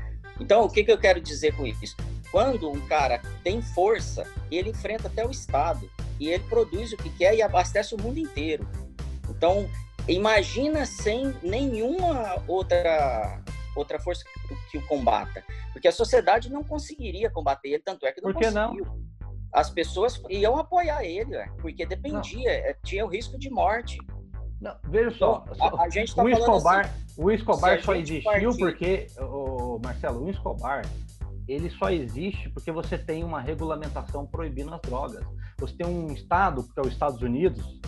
Então, o que, que eu quero dizer com isso? Quando um cara tem força, ele enfrenta até o Estado e ele produz o que quer e abastece o mundo inteiro. Então, imagina sem nenhuma outra outra força que o combata, porque a sociedade não conseguiria combater ele, tanto é que não Por que conseguiu. Não? as pessoas iam apoiar ele, porque dependia, não. É, tinha o risco de morte. Não, veja só, então, a, a, gente tá o Escobar, assim, o Escobar só existiu partir... porque, o Marcelo, o Escobar, ele só existe porque você tem uma regulamentação proibindo as drogas. Você tem um estado, que é os Estados Unidos,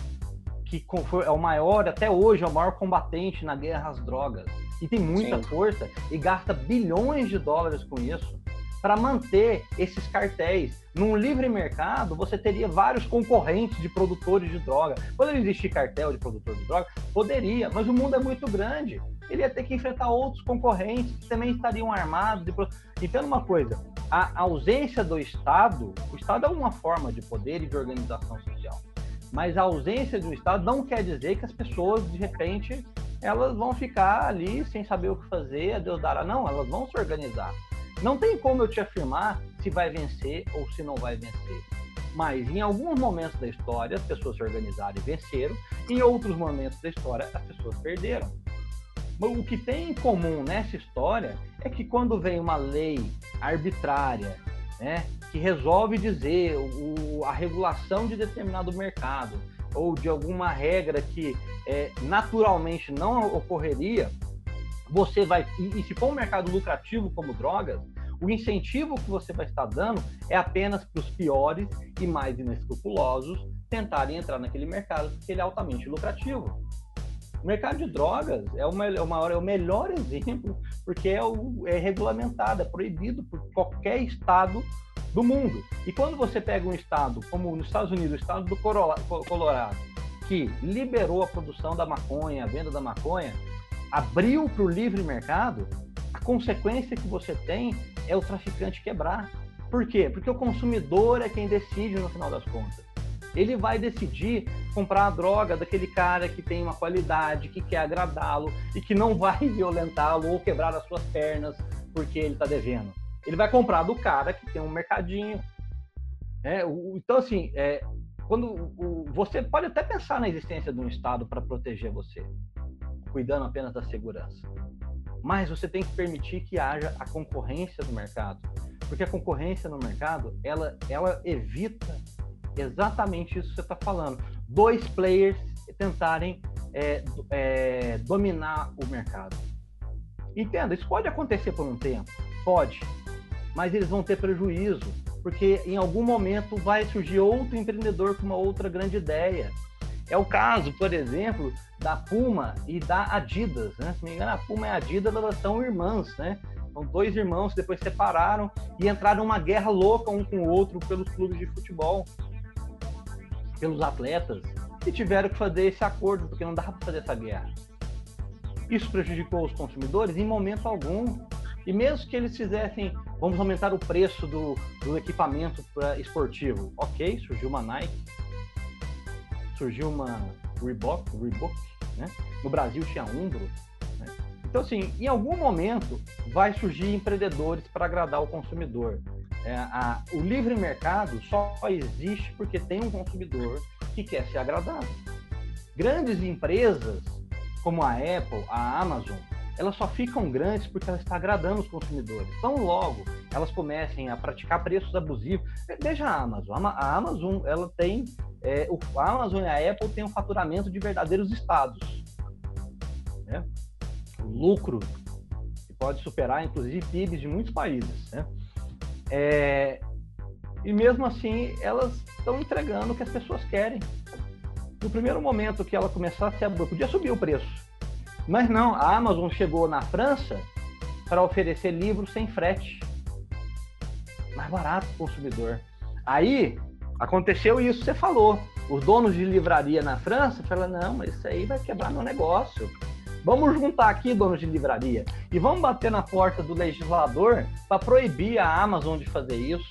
que é o maior, até hoje, é o maior combatente na guerra às drogas. E tem muita Sim. força e gasta bilhões de dólares com isso para manter esses cartéis. Num livre mercado, você teria vários concorrentes de produtores de droga. Poderia existir cartel de produtor de droga? Poderia, mas o mundo é muito grande. Ele ia ter que enfrentar outros concorrentes que também estariam armados. De... Entenda uma coisa: a ausência do Estado, o Estado é uma forma de poder e de organização social. Mas a ausência do Estado não quer dizer que as pessoas, de repente, elas vão ficar ali sem saber o que fazer, a Deus dará. Não, elas vão se organizar. Não tem como eu te afirmar se vai vencer ou se não vai vencer. Mas em alguns momentos da história as pessoas se organizaram e venceram, em outros momentos da história as pessoas perderam. O que tem em comum nessa história é que quando vem uma lei arbitrária, né, que resolve dizer o, a regulação de determinado mercado ou de alguma regra que é, naturalmente não ocorreria, você vai. E, e se for um mercado lucrativo como drogas, o incentivo que você vai estar dando é apenas para os piores e mais inescrupulosos tentarem entrar naquele mercado, porque ele é altamente lucrativo. O mercado de drogas é, uma, é, uma, é o melhor exemplo, porque é, o, é regulamentado, é proibido por qualquer estado do mundo. E quando você pega um estado, como nos Estados Unidos, o estado do Colorado, que liberou a produção da maconha, a venda da maconha, abriu para o livre mercado, a consequência que você tem é o traficante quebrar. Por quê? Porque o consumidor é quem decide no final das contas. Ele vai decidir comprar a droga daquele cara que tem uma qualidade, que quer agradá-lo e que não vai violentá-lo ou quebrar as suas pernas porque ele está devendo. Ele vai comprar do cara que tem um mercadinho. É, então, assim, é, quando o, você pode até pensar na existência de um Estado para proteger você, cuidando apenas da segurança. Mas você tem que permitir que haja a concorrência no mercado, porque a concorrência no mercado ela, ela evita exatamente isso que você está falando. Dois players tentarem é, é, dominar o mercado. Entenda, isso pode acontecer por um tempo, pode, mas eles vão ter prejuízo, porque em algum momento vai surgir outro empreendedor com uma outra grande ideia. É o caso, por exemplo, da Puma e da Adidas, né? Se não me engano, a Puma e a Adidas elas são irmãs, né? São dois irmãos que depois separaram e entraram numa guerra louca um com o outro pelos clubes de futebol, pelos atletas, e tiveram que fazer esse acordo, porque não dava para fazer essa guerra. Isso prejudicou os consumidores em momento algum. E mesmo que eles fizessem, vamos aumentar o preço do, do equipamento esportivo, ok, surgiu uma Nike, surgiu uma Reebok, Reebok né? no Brasil tinha Umbro. Né? Então, assim, em algum momento vai surgir empreendedores para agradar o consumidor. É, a, o livre mercado só existe porque tem um consumidor que quer ser agradado. Grandes empresas como a Apple, a Amazon, elas só ficam grandes porque elas estão agradando os consumidores. Então, logo elas comecem a praticar preços abusivos. Veja a Amazon. A Amazon ela tem é, a Amazon e a Apple têm um faturamento de verdadeiros estados. Né? Lucro que pode superar, inclusive, PIBs de muitos países. Né? É, e mesmo assim, elas estão entregando o que as pessoas querem. No primeiro momento que ela começasse a podia subir o preço. Mas não, a Amazon chegou na França para oferecer livros sem frete. Mais barato para o consumidor. Aí Aconteceu isso, você falou. Os donos de livraria na França falaram: não, mas isso aí vai quebrar meu negócio. Vamos juntar aqui, donos de livraria, e vamos bater na porta do legislador para proibir a Amazon de fazer isso,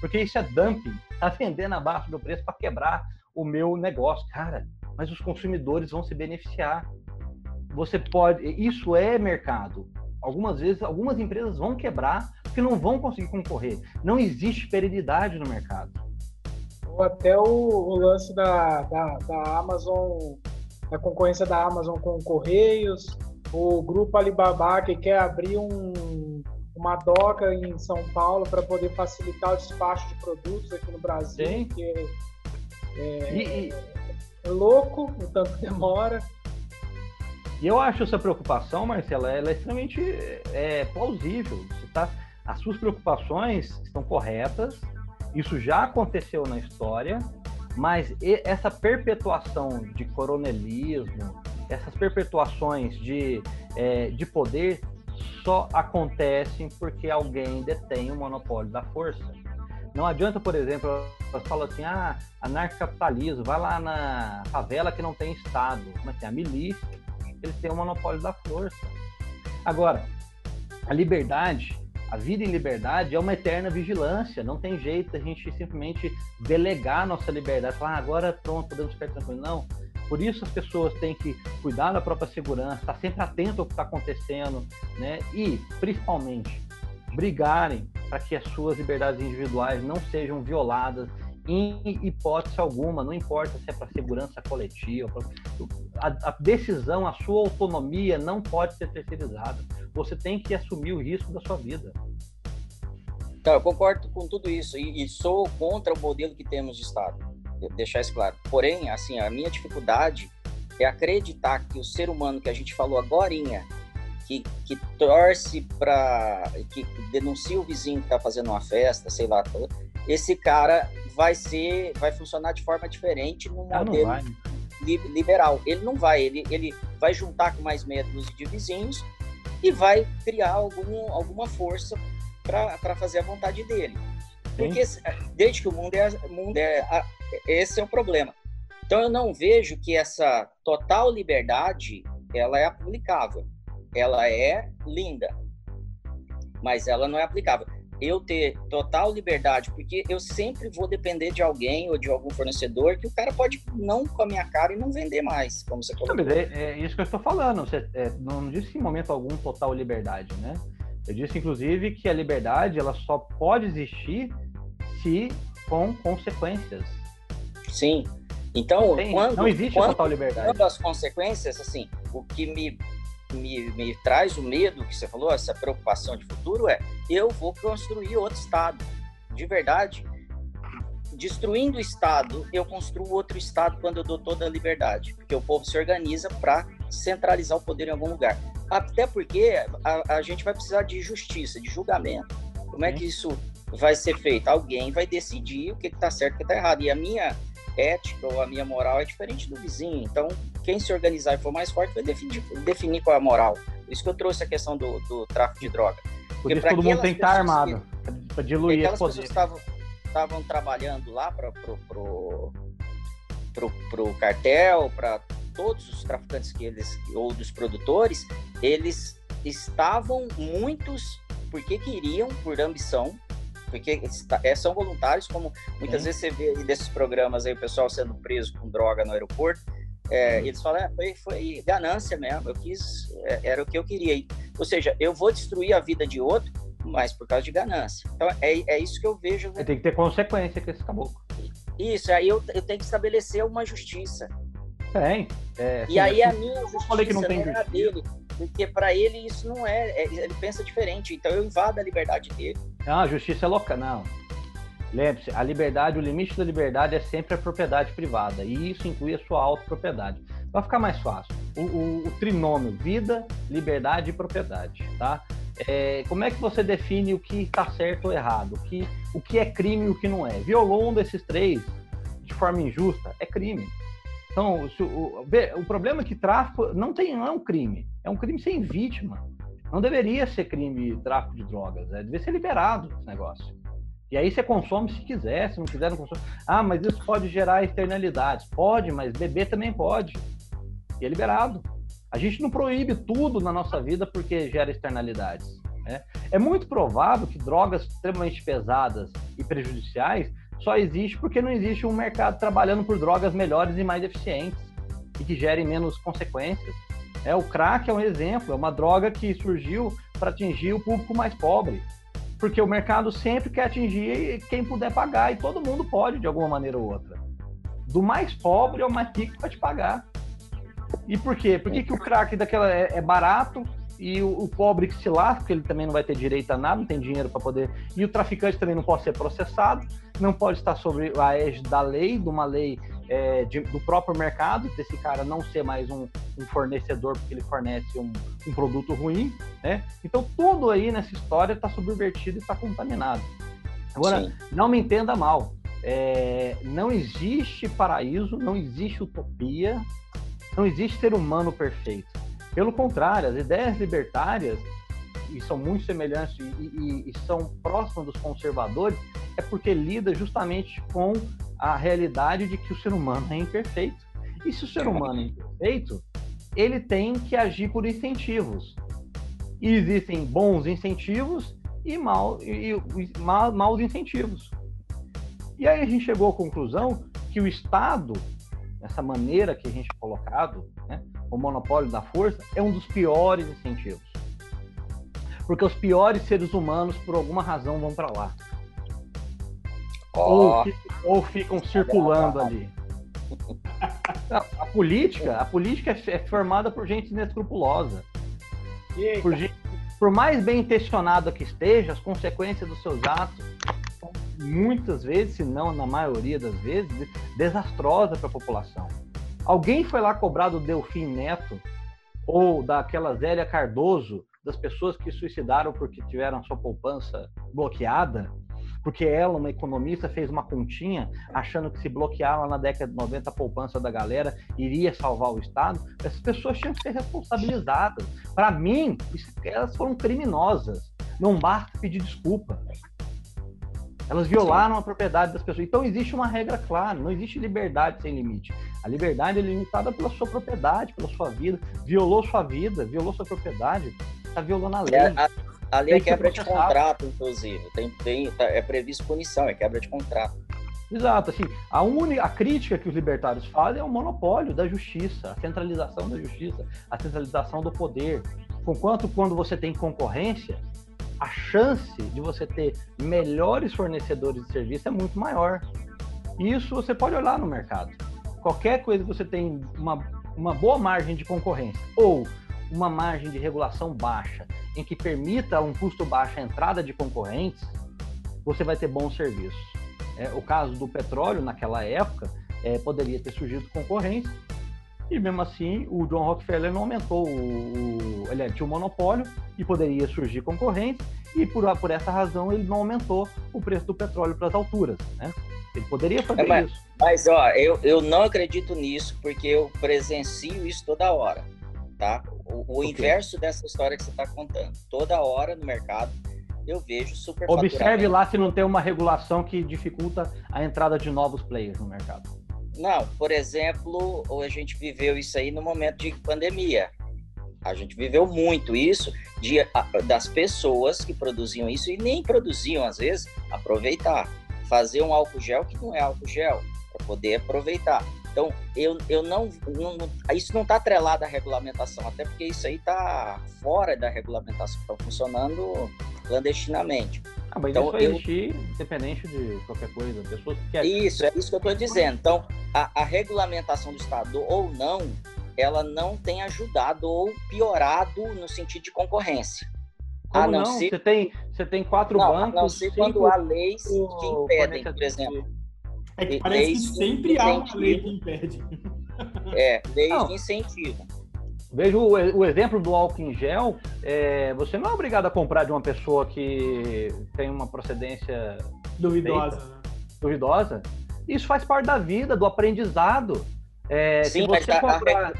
porque isso é dumping, está vendendo abaixo do preço para quebrar o meu negócio. Cara, mas os consumidores vão se beneficiar. Você pode. Isso é mercado. Algumas vezes, algumas empresas vão quebrar porque não vão conseguir concorrer. Não existe perenidade no mercado até o, o lance da, da, da, Amazon, da concorrência da Amazon com Correios, o grupo Alibaba que quer abrir um, uma doca em São Paulo para poder facilitar o despacho de produtos aqui no Brasil, Sim. que é, é, e, é louco o tanto demora. E eu acho essa preocupação, Marcela, ela é extremamente é, plausível. Tá, as suas preocupações estão corretas, isso já aconteceu na história, mas essa perpetuação de coronelismo, essas perpetuações de, é, de poder só acontecem porque alguém detém o monopólio da força. Não adianta, por exemplo, elas falam assim, ah, anarcocapitalismo, vai lá na favela que não tem Estado, mas tem a milícia, eles têm o monopólio da força. Agora, a liberdade a vida em liberdade é uma eterna vigilância, não tem jeito a gente simplesmente delegar nossa liberdade, falar ah, agora pronto, podemos ficar tranquilos. Não. Por isso as pessoas têm que cuidar da própria segurança, estar sempre atento ao que está acontecendo, né? E, principalmente, brigarem para que as suas liberdades individuais não sejam violadas em hipótese alguma, não importa se é para segurança coletiva, a, a, decisão, a sua autonomia não pode ser terceirizada. Você tem que assumir o risco da sua vida. Então, eu concordo com tudo isso e, e sou contra o modelo que temos de Estado, deixar isso claro. Porém, assim, a minha dificuldade é acreditar que o ser humano que a gente falou agora, que, que torce para. que denuncia o vizinho que está fazendo uma festa, sei lá, esse cara vai ser, vai funcionar de forma diferente no ah, modelo liberal. Ele não vai, ele, ele vai juntar com mais meia dúzia de vizinhos e vai criar algum, alguma força para fazer a vontade dele. Porque desde que o mundo é, mundo é, esse é o problema. Então eu não vejo que essa total liberdade ela é aplicável. Ela é linda, mas ela não é aplicável. Eu ter total liberdade, porque eu sempre vou depender de alguém ou de algum fornecedor que o cara pode não com a minha cara e não vender mais, como você colocou. Não, é, é, isso que eu estou falando. Você é, não disse em momento algum total liberdade, né? Eu disse, inclusive, que a liberdade ela só pode existir se com consequências. Sim. Então, Tem, quando, não existe quando, total liberdade. Quando as consequências, assim, o que me me, me traz o medo que você falou, essa preocupação de futuro é eu vou construir outro Estado. De verdade, destruindo o Estado, eu construo outro Estado quando eu dou toda a liberdade, porque o povo se organiza para centralizar o poder em algum lugar. Até porque a, a, gente vai precisar de justiça, de julgamento. Como é que isso vai ser feito? Alguém vai decidir o que está certo e o que está errado. E a minha ética ou a minha moral é diferente do vizinho. Então, quem se organizar e for mais forte vai definir, definir qual é a moral. Por isso que eu trouxe a questão do, do tráfico de droga. Porque Por todo mundo tem que estar armado para diluir aquelas esse poder. pessoas estavam trabalhando lá para pro, pro, pro, pro cartel, para todos os traficantes que eles ou dos produtores, eles estavam muitos porque queriam por ambição porque é, são voluntários, como muitas vezes você vê desses programas aí, o pessoal sendo preso com droga no aeroporto, é, eles falam, é, foi, foi ganância mesmo, eu quis, é, era o que eu queria. Ou seja, eu vou destruir a vida de outro, mas por causa de ganância. Então, é, é isso que eu vejo. Tem que ter consequência com esse caboclo. Isso, aí eu, eu tenho que estabelecer uma justiça. Tem. É, e aí a minha justiça falei que não, tem não é dele, porque para ele isso não é, é, ele pensa diferente, então eu invado a liberdade dele. Não, a justiça é louca, não. Lembre-se, a liberdade, o limite da liberdade é sempre a propriedade privada, e isso inclui a sua autopropriedade. Vai ficar mais fácil. O, o, o trinômio vida, liberdade e propriedade, tá? É, como é que você define o que está certo ou errado? O que, o que é crime e o que não é? Violou um desses três de forma injusta, é crime. Então, o, o, o problema é que tráfico não, tem, não é um crime, é um crime sem vítima. Não deveria ser crime tráfico de drogas, né? deveria ser liberado esse negócio. E aí você consome se quiser, se não quiser, não consome. Ah, mas isso pode gerar externalidades. Pode, mas beber também pode. E é liberado. A gente não proíbe tudo na nossa vida porque gera externalidades. Né? É muito provável que drogas extremamente pesadas e prejudiciais só existe porque não existe um mercado trabalhando por drogas melhores e mais eficientes e que gerem menos consequências. É, o crack é um exemplo, é uma droga que surgiu para atingir o público mais pobre. Porque o mercado sempre quer atingir quem puder pagar, e todo mundo pode, de alguma maneira ou outra. Do mais pobre ao mais rico para te pagar. E por quê? Por que, que o crack daquela é, é barato e o, o, pobre que se lasca, porque ele também não vai ter direito a nada, não tem dinheiro para poder. E o traficante também não pode ser processado, não pode estar sobre a égide da lei, de uma lei é, de, do próprio mercado, desse cara não ser mais um, um fornecedor porque ele fornece um, um, produto ruim, né? Então tudo aí nessa história está subvertido e está contaminado. Agora, Sim. não me entenda mal, é, não existe paraíso, não existe utopia, não existe ser humano perfeito. Pelo contrário, as ideias libertárias e são muito semelhantes e, e, e, são próximas dos conservadores, é porque lida justamente com a realidade de que o ser humano é imperfeito. E se o ser humano é imperfeito, ele tem que agir por incentivos. E existem bons incentivos e, mal, e, e mal, maus incentivos. E aí a gente chegou à conclusão que o Estado, essa maneira que a gente é colocado, né, o monopólio da força, é um dos piores incentivos. Porque os piores seres humanos, por alguma razão, vão para lá. Oh. Ou, ou, ficam circulando ali. A, política, a política é, é formada por gente inescrupulosa. Por, gente, por mais bem intencionada que esteja, as consequências dos seus atos são muitas vezes, se não na maioria das vezes, desastrosas para a população. Alguém foi lá cobrar do Delfim Neto ou daquela Zélia Cardoso, das pessoas que suicidaram porque tiveram sua poupança bloqueada, porque ela, uma economista, fez uma continha achando que se bloquear lá na década de 90 a poupança da galera iria salvar o Estado, essas pessoas tinham que ser responsabilizadas. Para mim, elas foram criminosas. Não basta pedir desculpa. Elas violaram Sim. a propriedade das pessoas. Então existe uma regra clara, não existe liberdade sem limite. A liberdade é limitada pela sua propriedade, pela sua vida. Violou sua vida, violou sua propriedade, está violando a lei. É, a, A lei é quebra de contrato, inclusive. Tem, tem, tá, é previsto punição, é quebra de contrato. Exato, assim, a, única, a crítica que os libertários fazem é o monopólio da justiça, a centralização da justiça, a centralização do poder. Conquanto quando você tem concorrência, a chance de você ter melhores fornecedores de serviço é muito maior. Isso você pode olhar no mercado. Qualquer coisa que você tem uma, uma boa margem de concorrência ou uma margem de regulação baixa, em que permita um custo baixo a entrada de concorrentes, você vai ter bons serviços. É, o caso do petróleo, naquela época, é, poderia ter surgido concorrência, e mesmo assim o John Rockefeller não aumentou o, o ele tinha um monopólio e poderia surgir concorrência e por, por essa razão ele não aumentou o preço do petróleo para as alturas, né? Ele poderia fazer é, mas, isso. Mas ó, eu, eu não acredito nisso porque eu presencio isso toda hora, tá? O, o inverso dessa história que você está contando, toda hora no mercado eu vejo super. Observe lá se não tem uma regulação que dificulta a entrada de novos players no mercado. Não, por exemplo, a gente viveu isso aí no momento de pandemia. A gente viveu muito isso de, das pessoas que produziam isso e nem produziam, às vezes, aproveitar. Fazer um álcool gel que não é álcool gel, para poder aproveitar. Então, eu, eu não, não, Isso não está atrelado à regulamentação, até porque isso aí está fora da regulamentação, está funcionando clandestinamente. Ah, mas então, eu... existir independente de qualquer coisa. Pessoas que querem... Isso, é isso que eu estou dizendo. Então, a, a, regulamentação do Estado ou não, ela não tem ajudado ou piorado no sentido de concorrência. Como a não, não? Ser... Você, tem, você tem quatro não, bancos. A não ser quando há leis que impedem, por exemplo. É que parece leis que sempre há uma lei que impede. É, leis não. de incentivo. Vejo o, o, exemplo do álcool em gel. É, você não é obrigado a comprar de uma pessoa que tem uma procedência duvidosa. Feita, né? Duvidosa. Isso faz parte da vida, do aprendizado. É, Sim, se você mas comprar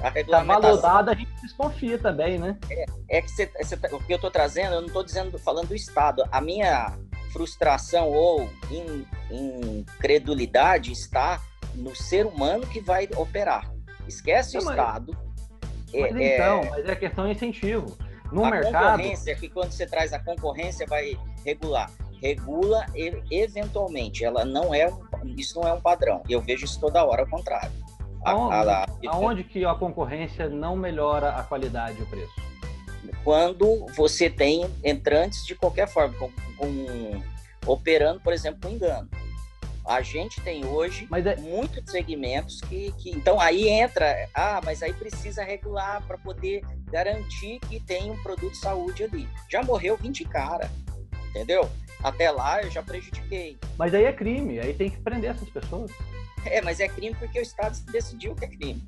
a, a tá validada, a gente desconfia também, né? É, é que você, você, tá, o que eu estou trazendo, eu não estou dizendo falando do Estado. A minha frustração ou incredulidade está no ser humano que vai operar. Esquece não, o Estado. Mas, é, então, é... mas é questão de incentivo. No a mercado. concorrência, que quando você traz a concorrência, vai regular. Regula eventualmente. Ela não é isso não é um padrão. Eu vejo isso toda hora ao contrário. Aonde, a, a... aonde que a concorrência não melhora a qualidade e o preço? Quando você tem entrantes de qualquer forma, com, com operando, por exemplo, com engano. A gente tem hoje é... muitos segmentos que, que. Então aí entra. Ah, mas aí precisa regular para poder garantir que tem um produto de saúde ali. Já morreu 20 cara, entendeu? Até lá eu já prejudiquei. Mas aí é crime, aí tem que prender essas pessoas. É, mas é crime porque o Estado decidiu que é crime.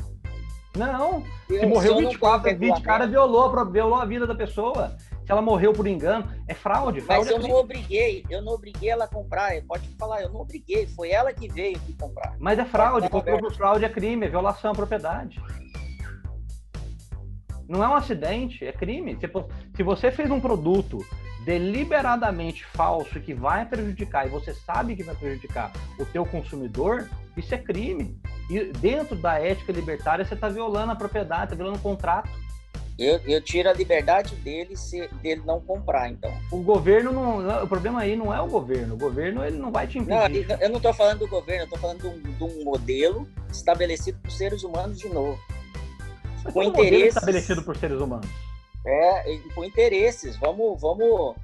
Não, eu, se morreu se 24, 20 cara violou, violou a vida da pessoa se ela morreu por engano, é fraude. fraude Mas eu é não obriguei, eu não obriguei ela a comprar. Pode falar, eu não obriguei, foi ela que veio aqui comprar. Mas é fraude, comprou por fraude é crime, é violação à propriedade. Não é um acidente, é crime. Se você fez um produto deliberadamente falso que vai prejudicar e você sabe que vai prejudicar o teu consumidor, isso é crime. E dentro da ética libertária você está violando a propriedade, está violando o contrato. Eu, eu tiro a liberdade dele se dele não comprar, então. O governo não. O problema aí não é o governo. O governo ele não vai te impedir. Não, eu não estou falando do governo, eu estou falando de um, de um, modelo estabelecido por seres humanos de novo. Mas com interesses. Estabelecido por seres humanos. É, com interesses. Vamos, vamos,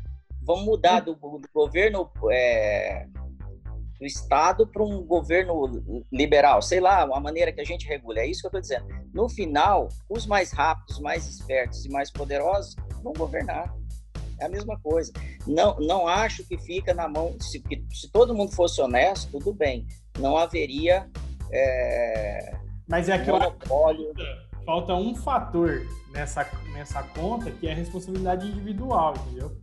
vamos mudar do, do governo. É, do Estado para um governo liberal, sei lá, uma maneira que a gente regula. É isso que eu estou dizendo. No final, os mais rápidos, mais espertos e mais poderosos vão governar. É a mesma coisa. Não, não acho que fica na mão. Se, se todo mundo fosse honesto, tudo bem. Não haveria. É, Mas é aquela. Monopólio. Falta um fator nessa, nessa conta que é a responsabilidade individual, entendeu?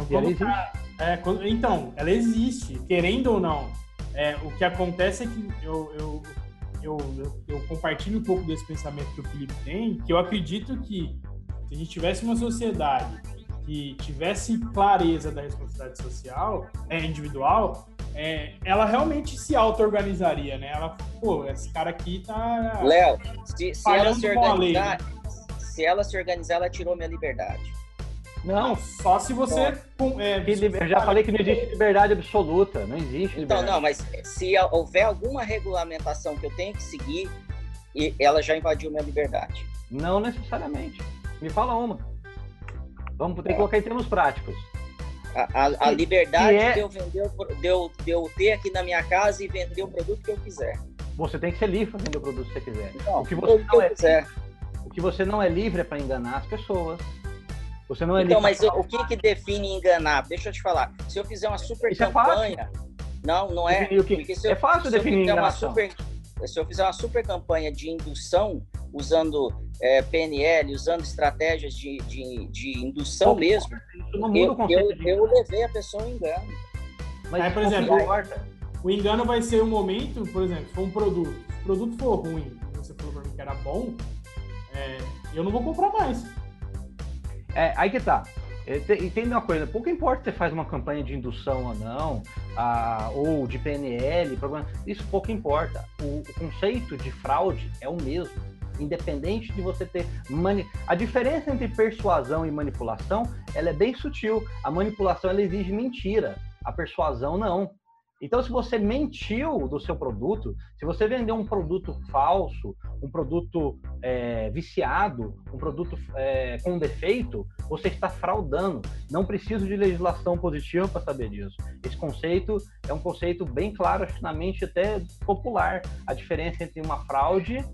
Então, ela é, quando, então, ela existe, querendo ou não. É, o que acontece é que eu, eu, eu, eu, compartilho um pouco desse pensamento que o Felipe tem, que eu acredito que se a gente tivesse uma sociedade que tivesse clareza da responsabilidade social, é, individual, é, ela realmente se auto-organizaria, né? Ela, pô, esse cara aqui tá. Léo, se, se ela se organizar, se ela se organizar, ela tirou minha liberdade. Não, só se você. com- é, liber- eu já falei que não existe liberdade absoluta. Não existe Então, liberdade. não, mas se houver alguma regulamentação que eu tenho que seguir, e ela já invadiu minha liberdade. Não necessariamente. Me fala uma. Vamos ter que colocar em termos práticos. A, a- a liberdade que é- de, eu vender, de, eu, de eu ter aqui na minha casa e vender o produto que eu quiser. Você tem que ser livre para vender o produto que você quiser. Então, O que você não é, quiser. o que você não é livre é para enganar as pessoas. Você não é Então, mas o que que define enganar? Deixa eu te falar. Se eu fizer uma super Isso é campanha, não, não é. Definir o que- Porque se eu, é fácil definir enganação. super, se eu fizer uma super campanha de indução usando é, PNL, usando estratégias de, de, de indução Pouco mesmo, eu, eu, eu levei a pessoa ao engano. Mas Aí, por exemplo, importa. O engano vai ser o momento, por exemplo, se for um produto. Se o produto for ruim, e você falou pra mim que era bom, é, eu não vou comprar mais. É, aí que tá. É, te- Entenda uma coisa, pouco importa se você faz uma campanha de indução ou não, ah, ou de PNL, programa- isso pouco importa. O, o conceito de fraude é o mesmo, independente de você ter mani... A diferença entre persuasão e manipulação, ela é bem sutil. A manipulação ela exige mentira, a persuasão não. Então, se você mentiu do seu produto, se você vendeu um produto falso, um produto é, viciado, um produto é, com defeito, você está fraudando. Não preciso de legislação positiva para saber disso. Esse conceito é um conceito bem claro, acho que na mente até popular. A diferença entre uma fraude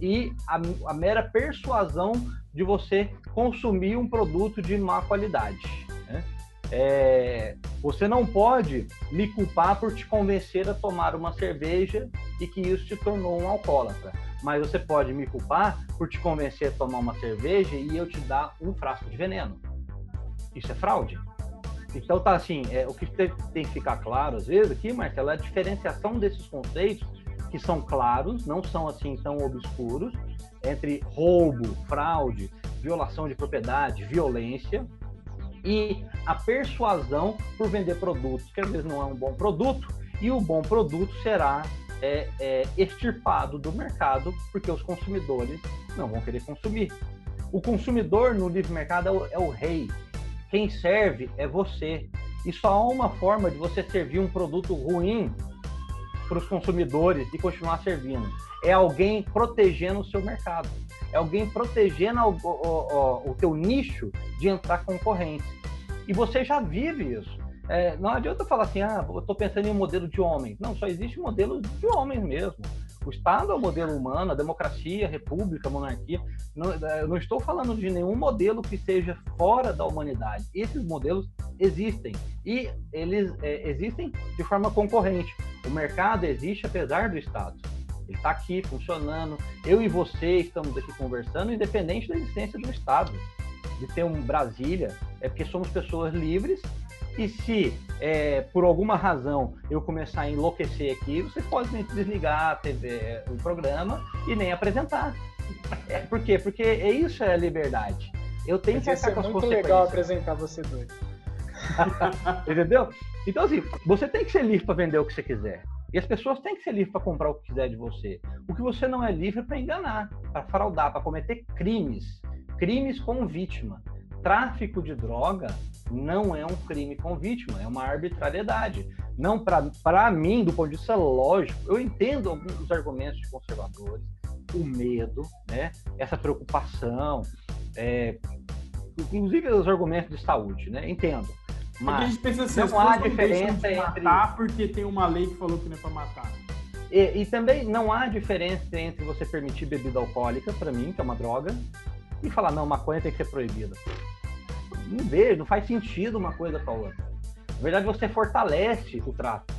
e a, a mera persuasão de você consumir um produto de má qualidade. né? É, você não pode me culpar por te convencer a tomar uma cerveja e que isso te tornou um alcoólatra. Mas você pode me culpar por te convencer a tomar uma cerveja e eu te dar um frasco de veneno. Isso é fraude. Então tá assim, é, o que tem, tem que ficar claro às vezes aqui, Marcelo, é a diferenciação desses conceitos que são claros, não são assim tão obscuros, entre roubo, fraude, violação de propriedade, violência, e a persuasão por vender produtos que às vezes não é um bom produto e o bom produto será é, é, extirpado do mercado porque os consumidores não vão querer consumir. O consumidor no livre mercado é o, é o rei. Quem serve é você. E só há uma forma de você servir um produto ruim para os consumidores e continuar servindo. É alguém protegendo o seu mercado. É alguém protegendo o, o, o, o teu nicho de entrar concorrentes. E você já vive isso. É, não adianta falar assim, ah, eu estou pensando em um modelo de homem. Não, só existe modelo de homens mesmo. O Estado é o modelo humano, a democracia, a república, a monarquia. Não, eu não estou falando de nenhum modelo que seja fora da humanidade. Esses modelos existem e eles é, existem de forma concorrente. O mercado existe apesar do Estado. Ele está aqui funcionando. Eu e você estamos aqui conversando, independente da existência do Estado. De ter um Brasília, é porque somos pessoas livres. E se é, por alguma razão eu começar a enlouquecer aqui, você pode desligar a TV, o programa e nem apresentar. É, por quê? Porque é isso é a liberdade. Eu tenho Mas que arcar ser com as muito consequências. legal apresentar você dois. Entendeu? Então, assim, você tem que ser livre para vender o que você quiser. E as pessoas têm que ser livres para comprar o que quiser de você. O que você não é livre para enganar, para fraudar, para cometer crimes. Crimes com vítima. Tráfico de droga não é um crime com vítima, é uma arbitrariedade. Não para mim, do ponto de vista lógico, eu entendo alguns dos argumentos de conservadores, o medo, né? essa preocupação, é, inclusive os argumentos de saúde, né? Entendo. Mas a gente pensa assim, não há diferença de entre matar porque tem uma lei que falou que não é para matar. E, e, também não há diferença entre você permitir bebida alcoólica, para mim, que é uma droga, e falar, não, maconha tem que ser proibida. Não vejo, não faz sentido uma coisa com a outra. Na verdade, você fortalece o tráfico.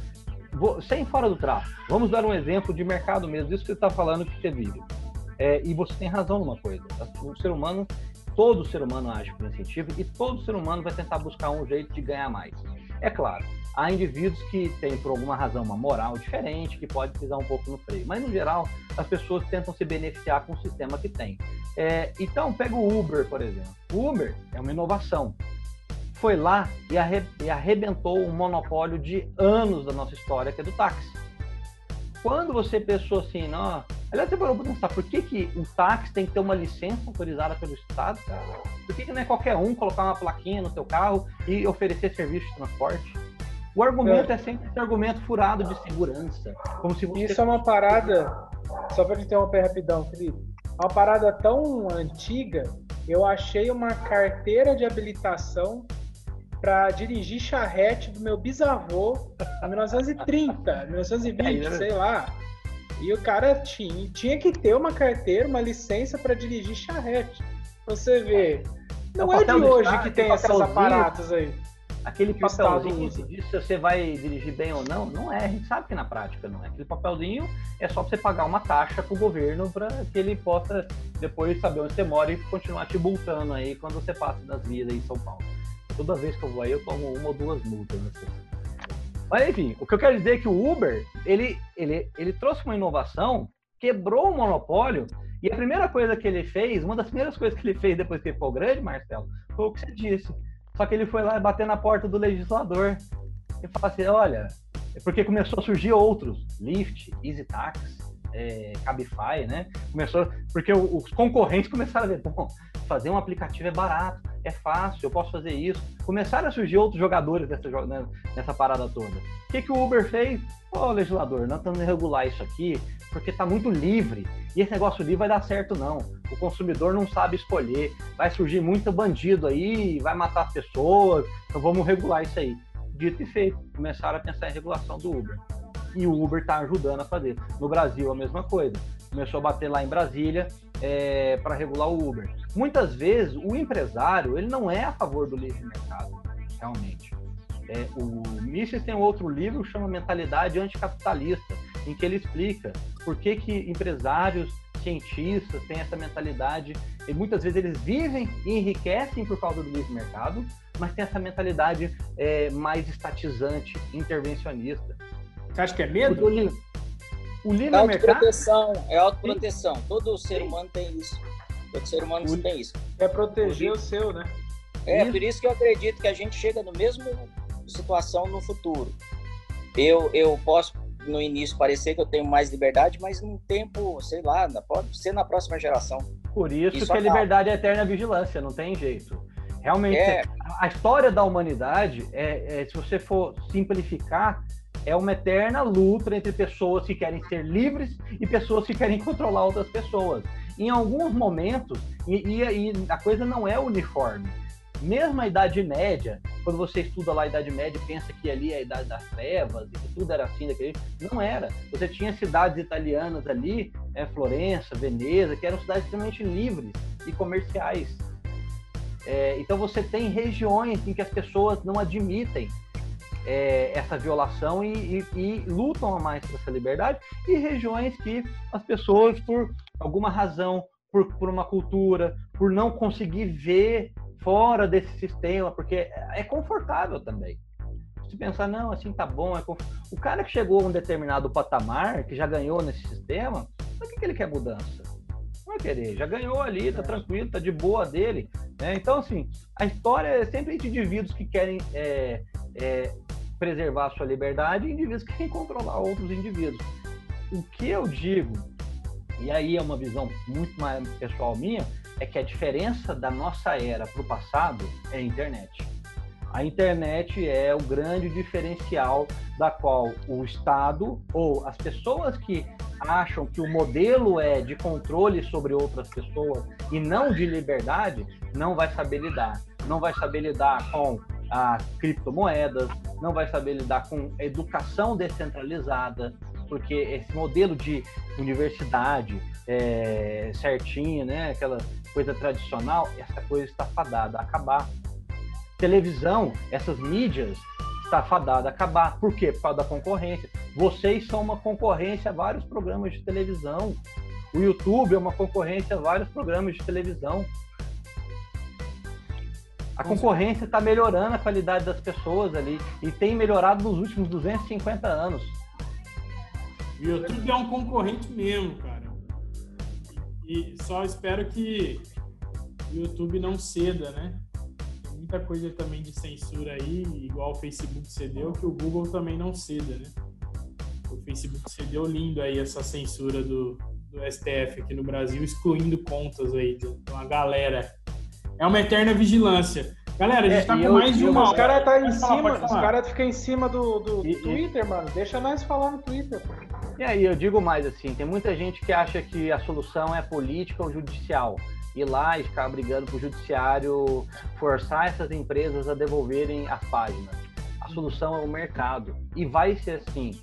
Vou, sem fora do tráfico. Vamos dar um exemplo de mercado mesmo, disso que você está falando que você vive. É, e você tem razão numa coisa. O ser humano todo ser humano age por incentivo e todo ser humano vai tentar buscar um jeito de ganhar mais. É claro, há indivíduos que têm, por alguma razão, uma moral diferente, que pode pisar um pouco no freio, mas no geral, as pessoas tentam se beneficiar com o sistema que tem. É, então, pega o Uber, por exemplo. O Uber é uma inovação. Foi lá e, arre arrebentou um monopólio de anos da nossa história, que é do táxi. Quando você pensou assim, não, Aliás, você parou para pensar, por que, que o táxi tem que ter uma licença autorizada pelo Estado, cara? Por que, que não é qualquer um colocar uma plaquinha no seu carro e oferecer serviço de transporte? O argumento é, é sempre esse argumento furado de segurança. Como se você... Isso é uma parada, só para te interromper rapidão, Felipe. É uma parada tão antiga, eu achei uma carteira de habilitação para dirigir charrete do meu bisavô em 1930, 1920, é, sei lá. E o cara tinha, tinha que ter uma carteira, uma licença para dirigir charrete. Você vê. Não é de hoje que tem esses aparatos aí. Aquele que papelzinho que diz se você vai dirigir bem ou não, não é. A gente sabe que na prática não é. Aquele papelzinho é só pra você pagar uma taxa pro governo para que ele possa depois saber onde você mora e continuar te multando aí quando você passa das vias aí em São Paulo. Toda vez que eu vou aí, eu tomo uma ou duas multas. Né? Mas enfim, o que eu quero dizer é que o Uber, ele, ele, ele trouxe uma inovação, quebrou o monopólio, e a primeira coisa que ele fez, uma das primeiras coisas que ele fez depois que ele ficou grande, Marcelo, foi o que você disse. Só que ele foi lá bater na porta do legislador e falar assim, olha, é porque começou a surgir outros, Lyft, EasyTax, é, Cabify, né? Começou porque os concorrentes começaram a ver, bom, fazer um aplicativo é barato, é fácil, eu posso fazer isso. Começaram a surgir outros jogadores dessa, né, nessa parada toda. O que, que o Uber fez? Ô, oh, legislador, nós estamos regular isso aqui porque está muito livre. E esse negócio livre vai dar certo, não. O consumidor não sabe escolher. Vai surgir muito bandido aí, vai matar as pessoas. Então vamos regular isso aí. Dito e feito, começaram a pensar em regulação do Uber. E o Uber está ajudando a fazer. No Brasil, a mesma coisa. Começou a bater lá em Brasília é, para regular o Uber. Muitas vezes o empresário ele não é a favor do livre mercado, realmente. É, o Mises tem um outro livro que chama Mentalidade Anticapitalista, em que ele explica por que, que empresários, cientistas têm essa mentalidade e muitas vezes eles vivem e enriquecem por causa do livre mercado, mas tem essa mentalidade é, mais estatizante, intervencionista. Você acha que é medo? O livre é autoproteção, mercado... é autoproteção. Todo ser humano tem isso. Todo ser humano o... tem isso. É proteger o, o seu, né? É, isso. por isso que eu acredito que a gente chega no mesmo situação no futuro. Eu, eu posso, no início, parecer que eu tenho mais liberdade, mas num tempo, sei lá, pode ser na próxima geração. Por isso, isso que a liberdade é eterna vigilância, não tem jeito. Realmente, é. a história da humanidade, é, é, se você for simplificar, é uma eterna luta entre pessoas que querem ser livres e pessoas que querem controlar outras pessoas. Em alguns momentos, e, e, e a coisa não é uniforme. Mesmo a Idade Média, quando você estuda lá a Idade Média, pensa que ali é a Idade das Trevas, e que tudo era assim daquele não era. Você tinha cidades italianas ali, é, Florença, Veneza, que eram cidades extremamente livres e comerciais. É, então você tem regiões em que as pessoas não admitem é, essa violação e, e, e, lutam a mais por essa liberdade, e regiões que as pessoas, por alguma razão, por, por uma cultura, por não conseguir ver fora desse sistema, porque é confortável também. Se pensar, não, assim tá bom, é o cara que chegou a um determinado patamar, que já ganhou nesse sistema, por que, que ele quer mudança? Não vai querer, já ganhou ali, tá tranquilo, tá de boa dele. Né? Então, assim, a história é sempre de indivíduos que querem é, é, preservar a sua liberdade e indivíduos que querem controlar outros indivíduos. O que eu digo, e aí é uma visão muito mais pessoal minha, é que a diferença da nossa era para o passado é a internet. A internet é o grande diferencial da qual o Estado ou as pessoas que acham que o modelo é de controle sobre outras pessoas e não de liberdade, não vai saber lidar. Não vai saber lidar com as criptomoedas, não vai saber lidar com educação descentralizada, porque esse modelo de universidade é, certinha, né, aquela coisa tradicional, essa coisa está fadada a acabar. Televisão, essas mídias, está fadada a acabar. Por quê? Por causa da concorrência. Vocês são uma concorrência a vários programas de televisão. O YouTube é uma concorrência a vários programas de televisão. A concorrência está melhorando a qualidade das pessoas ali e tem melhorado nos últimos 250 anos. O YouTube é um concorrente mesmo, cara. E só espero que o YouTube não ceda, né? Muita coisa também de censura aí, igual o Facebook cedeu, que o Google também não ceda, né? O Facebook cedeu lindo aí essa censura do, do STF aqui no Brasil, excluindo contas aí de uma galera é uma eterna vigilância. Galera, a gente É, tá e com eu- mais de e uma Os hora. caras tá em falar, cima, os caras ficam em cima do, do, do E- e- Twitter, mano. Deixa nós falar no Twitter. E aí, eu digo mais assim, tem muita gente que acha que a solução é política ou judicial. Ir lá e ficar brigando pro judiciário forçar essas empresas a devolverem as páginas. A solução é o mercado. E vai ser assim.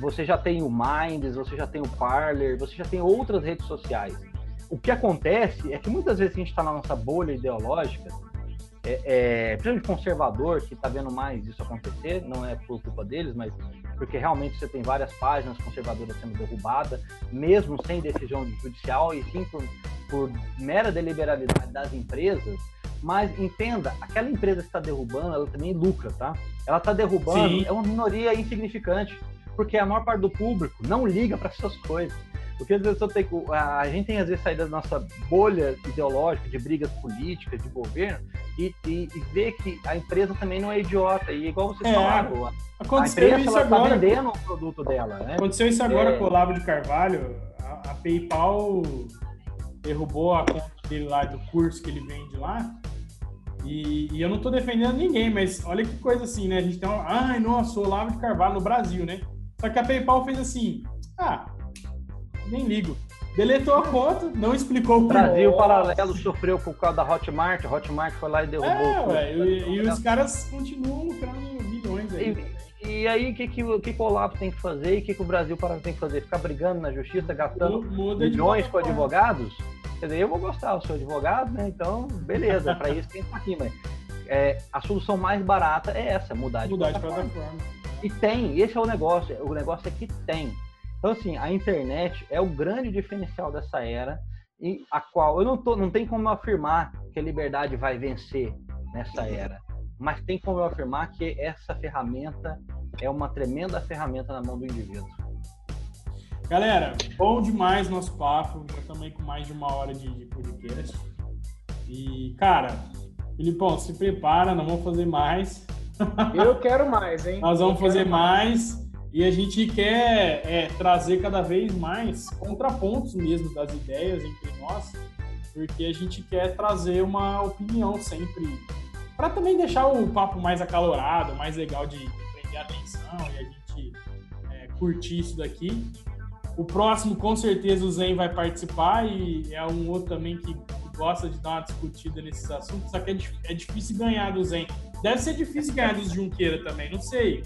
Você já tem o Minds, você já tem o Parler, você já tem outras redes sociais. O que acontece é que muitas vezes a gente está na nossa bolha ideológica, é, é, principalmente conservador, que está vendo mais isso acontecer, não é por culpa deles, mas porque realmente você tem várias páginas conservadoras sendo derrubadas, mesmo sem decisão judicial, e sim por, por mera deliberalidade das empresas. Mas entenda, aquela empresa que está derrubando, ela também lucra, tá? Ela está derrubando, Sim. é uma minoria insignificante, porque a maior parte do público não liga para essas coisas. Porque às vezes eu tenho, que- a gente tem às vezes saído da nossa bolha ideológica de brigas políticas, de governo, e, e, e ver que a empresa também não é idiota. E igual vocês É, falaram, a- a Aconteceu empresa isso tá agora. vendendo o produto dela, né? Aconteceu isso agora É. com o Olavo de Carvalho. A, a PayPal derrubou a conta dele lá do curso que ele vende lá. E, e eu não tô defendendo ninguém, mas olha que coisa assim, né? A gente tem uma, ai, nossa, o Olavo de Carvalho no Brasil, né? Só que a PayPal fez assim, ah, nem ligo. Deletou a conta, não explicou o Brasil porquê. Paralelo sofreu por causa da Hotmart, a Hotmart foi lá e derrubou É, o e, e os caras continuam lucrando milhões aí. E, e aí, o que, que, o que, o Olavo tem que fazer e o que, que o Brasil Paralelo tem que fazer? Ficar brigando na justiça, gastando de milhões com advogados? Quer dizer, eu vou gostar, eu sou advogado, né? Então, beleza, para isso tem que estar aqui, mas é, a solução mais barata é essa, mudar de Mudar de plataforma. plataforma. E tem, esse é o negócio. O negócio é que tem. Então, assim, a internet é o grande diferencial dessa era, e a qual eu não, tô, não tem como eu afirmar que a liberdade vai vencer nessa era, mas tem como eu afirmar que essa ferramenta é uma tremenda ferramenta na mão do indivíduo. Galera, bom demais nosso papo. Já estamos aí com mais de uma hora de, de podcast. E, cara, Filipão, se prepara, nós vamos fazer mais. Eu quero mais, hein? Nós vamos fazer mais. E a gente quer é, trazer cada vez mais contrapontos mesmo das ideias entre nós, porque a gente quer trazer uma opinião sempre, para também deixar o papo mais acalorado, mais legal de, de prender atenção e a gente é, curtir isso daqui. O próximo, com certeza, o Zen vai participar e é um outro também que gosta de dar uma discutida nesses assuntos, só que é, é difícil ganhar do Zen. Deve ser difícil ganhar dos Junqueira também, não sei.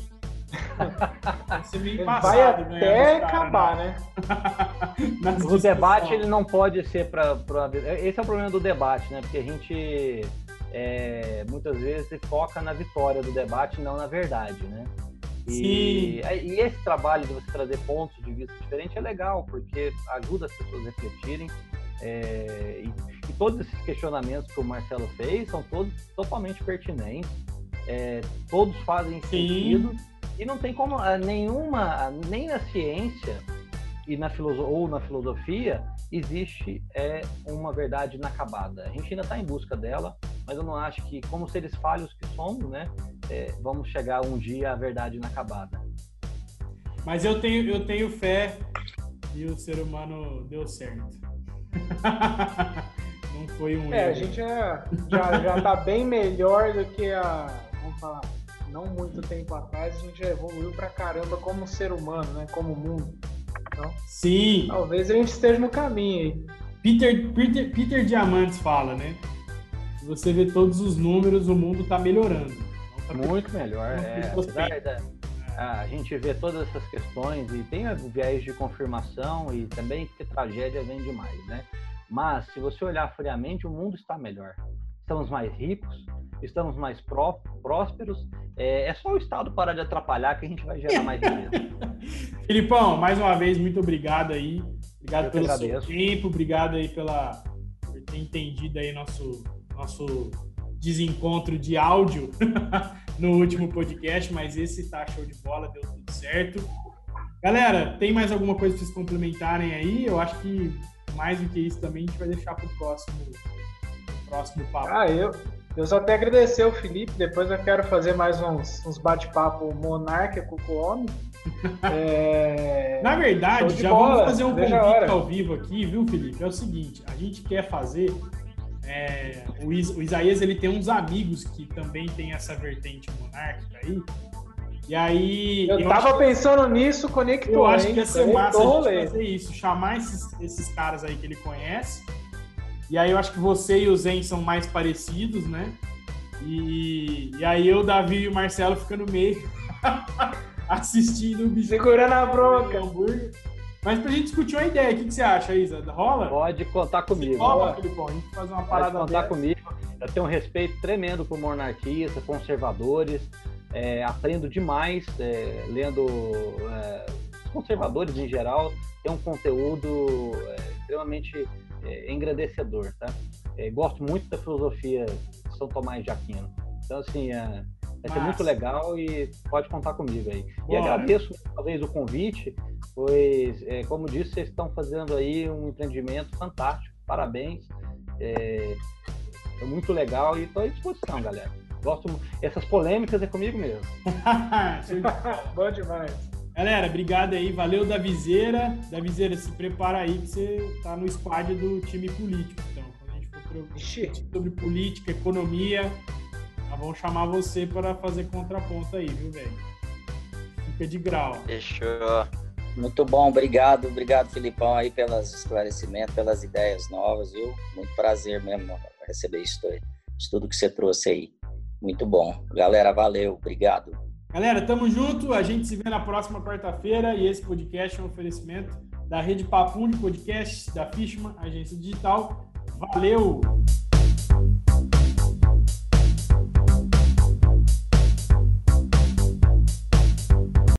Vai ganhar até caras, acabar, né? né? O debate ele não pode ser para. Esse é o problema do debate, né? Porque a gente é, muitas vezes foca na vitória do debate, não na verdade, né? E, e esse trabalho de você trazer pontos de vista diferentes é legal, porque ajuda as pessoas a refletirem. é, e, e todos esses questionamentos que o Marcelo fez são todos totalmente pertinentes, é, todos fazem Sim. sentido, e não tem como ah, nenhuma, nem na ciência e na ou na filosofia existe é, uma verdade inacabada. A gente ainda está em busca dela, mas eu não acho que, como seres falhos que somos, né, é, vamos chegar um dia à verdade inacabada. Mas eu tenho, eu tenho fé e o ser humano deu certo. não foi um É, a erro. gente já, já, já tá bem melhor do que a. Vamos falar, não muito tempo atrás, a gente já evoluiu pra caramba como ser humano, né? Como mundo. Sim, Talvez a gente esteja no caminho aí. Peter, Peter, Peter Diamantes fala, né? Se você vê todos os números, o mundo tá melhorando. Não tá Muito melhor. Muito É, apesar da- a gente vê todas essas questões e tem o viés de confirmação e também que tragédia vem demais, né? Mas se você olhar friamente, o mundo está melhor. Estamos mais ricos, estamos mais pró- prósperos. É, é só o Estado parar de atrapalhar que a gente vai gerar mais riqueza. Filipão, mais uma vez, muito obrigado aí. Obrigado Eu pelo seu tempo, obrigado aí pela, por ter entendido aí nosso, nosso desencontro de áudio no último podcast, mas esse tá show de bola, deu tudo certo. Galera, tem mais alguma coisa pra vocês complementarem aí? Eu acho que mais do que isso também a gente vai deixar pro próximo, pro próximo papo. Ah, eu, eu só até agradecer o Felipe, depois eu quero fazer mais uns, uns bate-papo monárquico com o homem. É, Na verdade, de já bola, vamos fazer um veja a convite ao vivo aqui, viu, Felipe? É o seguinte, a gente quer fazer é, o, Is, o, Isaías ele tem uns amigos que também tem essa vertente monárquica aí. E aí. Eu, eu tava pensando nisso, conectou. Eu acho que ia ser massa fazer isso, chamar esses, esses caras aí que ele conhece. E aí eu acho que você e o Zen são mais parecidos, né? E, e aí eu, Davi e o Marcelo ficam no meio assistindo o bicho. Segurando a bronca. Mas pra gente discutir uma ideia, o que, que você acha, Isa? Rola? Pode contar comigo. Rola, Filipão, a gente fazer uma parada Pode contar comigo. Eu tenho um respeito tremendo por monarquistas, conservadores. É, aprendo demais é, lendo é, conservadores em geral. Tem um conteúdo é, extremamente é, engrandecedor, tá? É, gosto muito da filosofia de São Tomás de Aquino. Então, assim, é, vai ser muito legal e pode contar comigo aí. E agradeço, talvez, o convite, pois, é, como disse, vocês estão fazendo aí um empreendimento fantástico. Parabéns. É, é muito legal e estou à disposição, galera. Gosto essas polêmicas é comigo mesmo. Bom demais. Galera, obrigado aí. Valeu, Davizeira. Davizeira, se prepara aí que você tá no squad do time político. Então, quando a gente for sobre política, economia, nós vamos chamar você para fazer contraponto aí, viu, velho? Fica de grau. Fechou. Muito bom, obrigado, obrigado, Filipão, aí pelos esclarecimentos, pelas ideias novas, viu? Muito prazer mesmo receber isso, isso tudo que você trouxe aí. Muito bom. Galera, valeu, obrigado. Galera, tamo junto. A gente se vê na próxima quarta-feira e esse podcast é um oferecimento da Rede Papum de Podcasts da Fishman, agência digital. Valeu!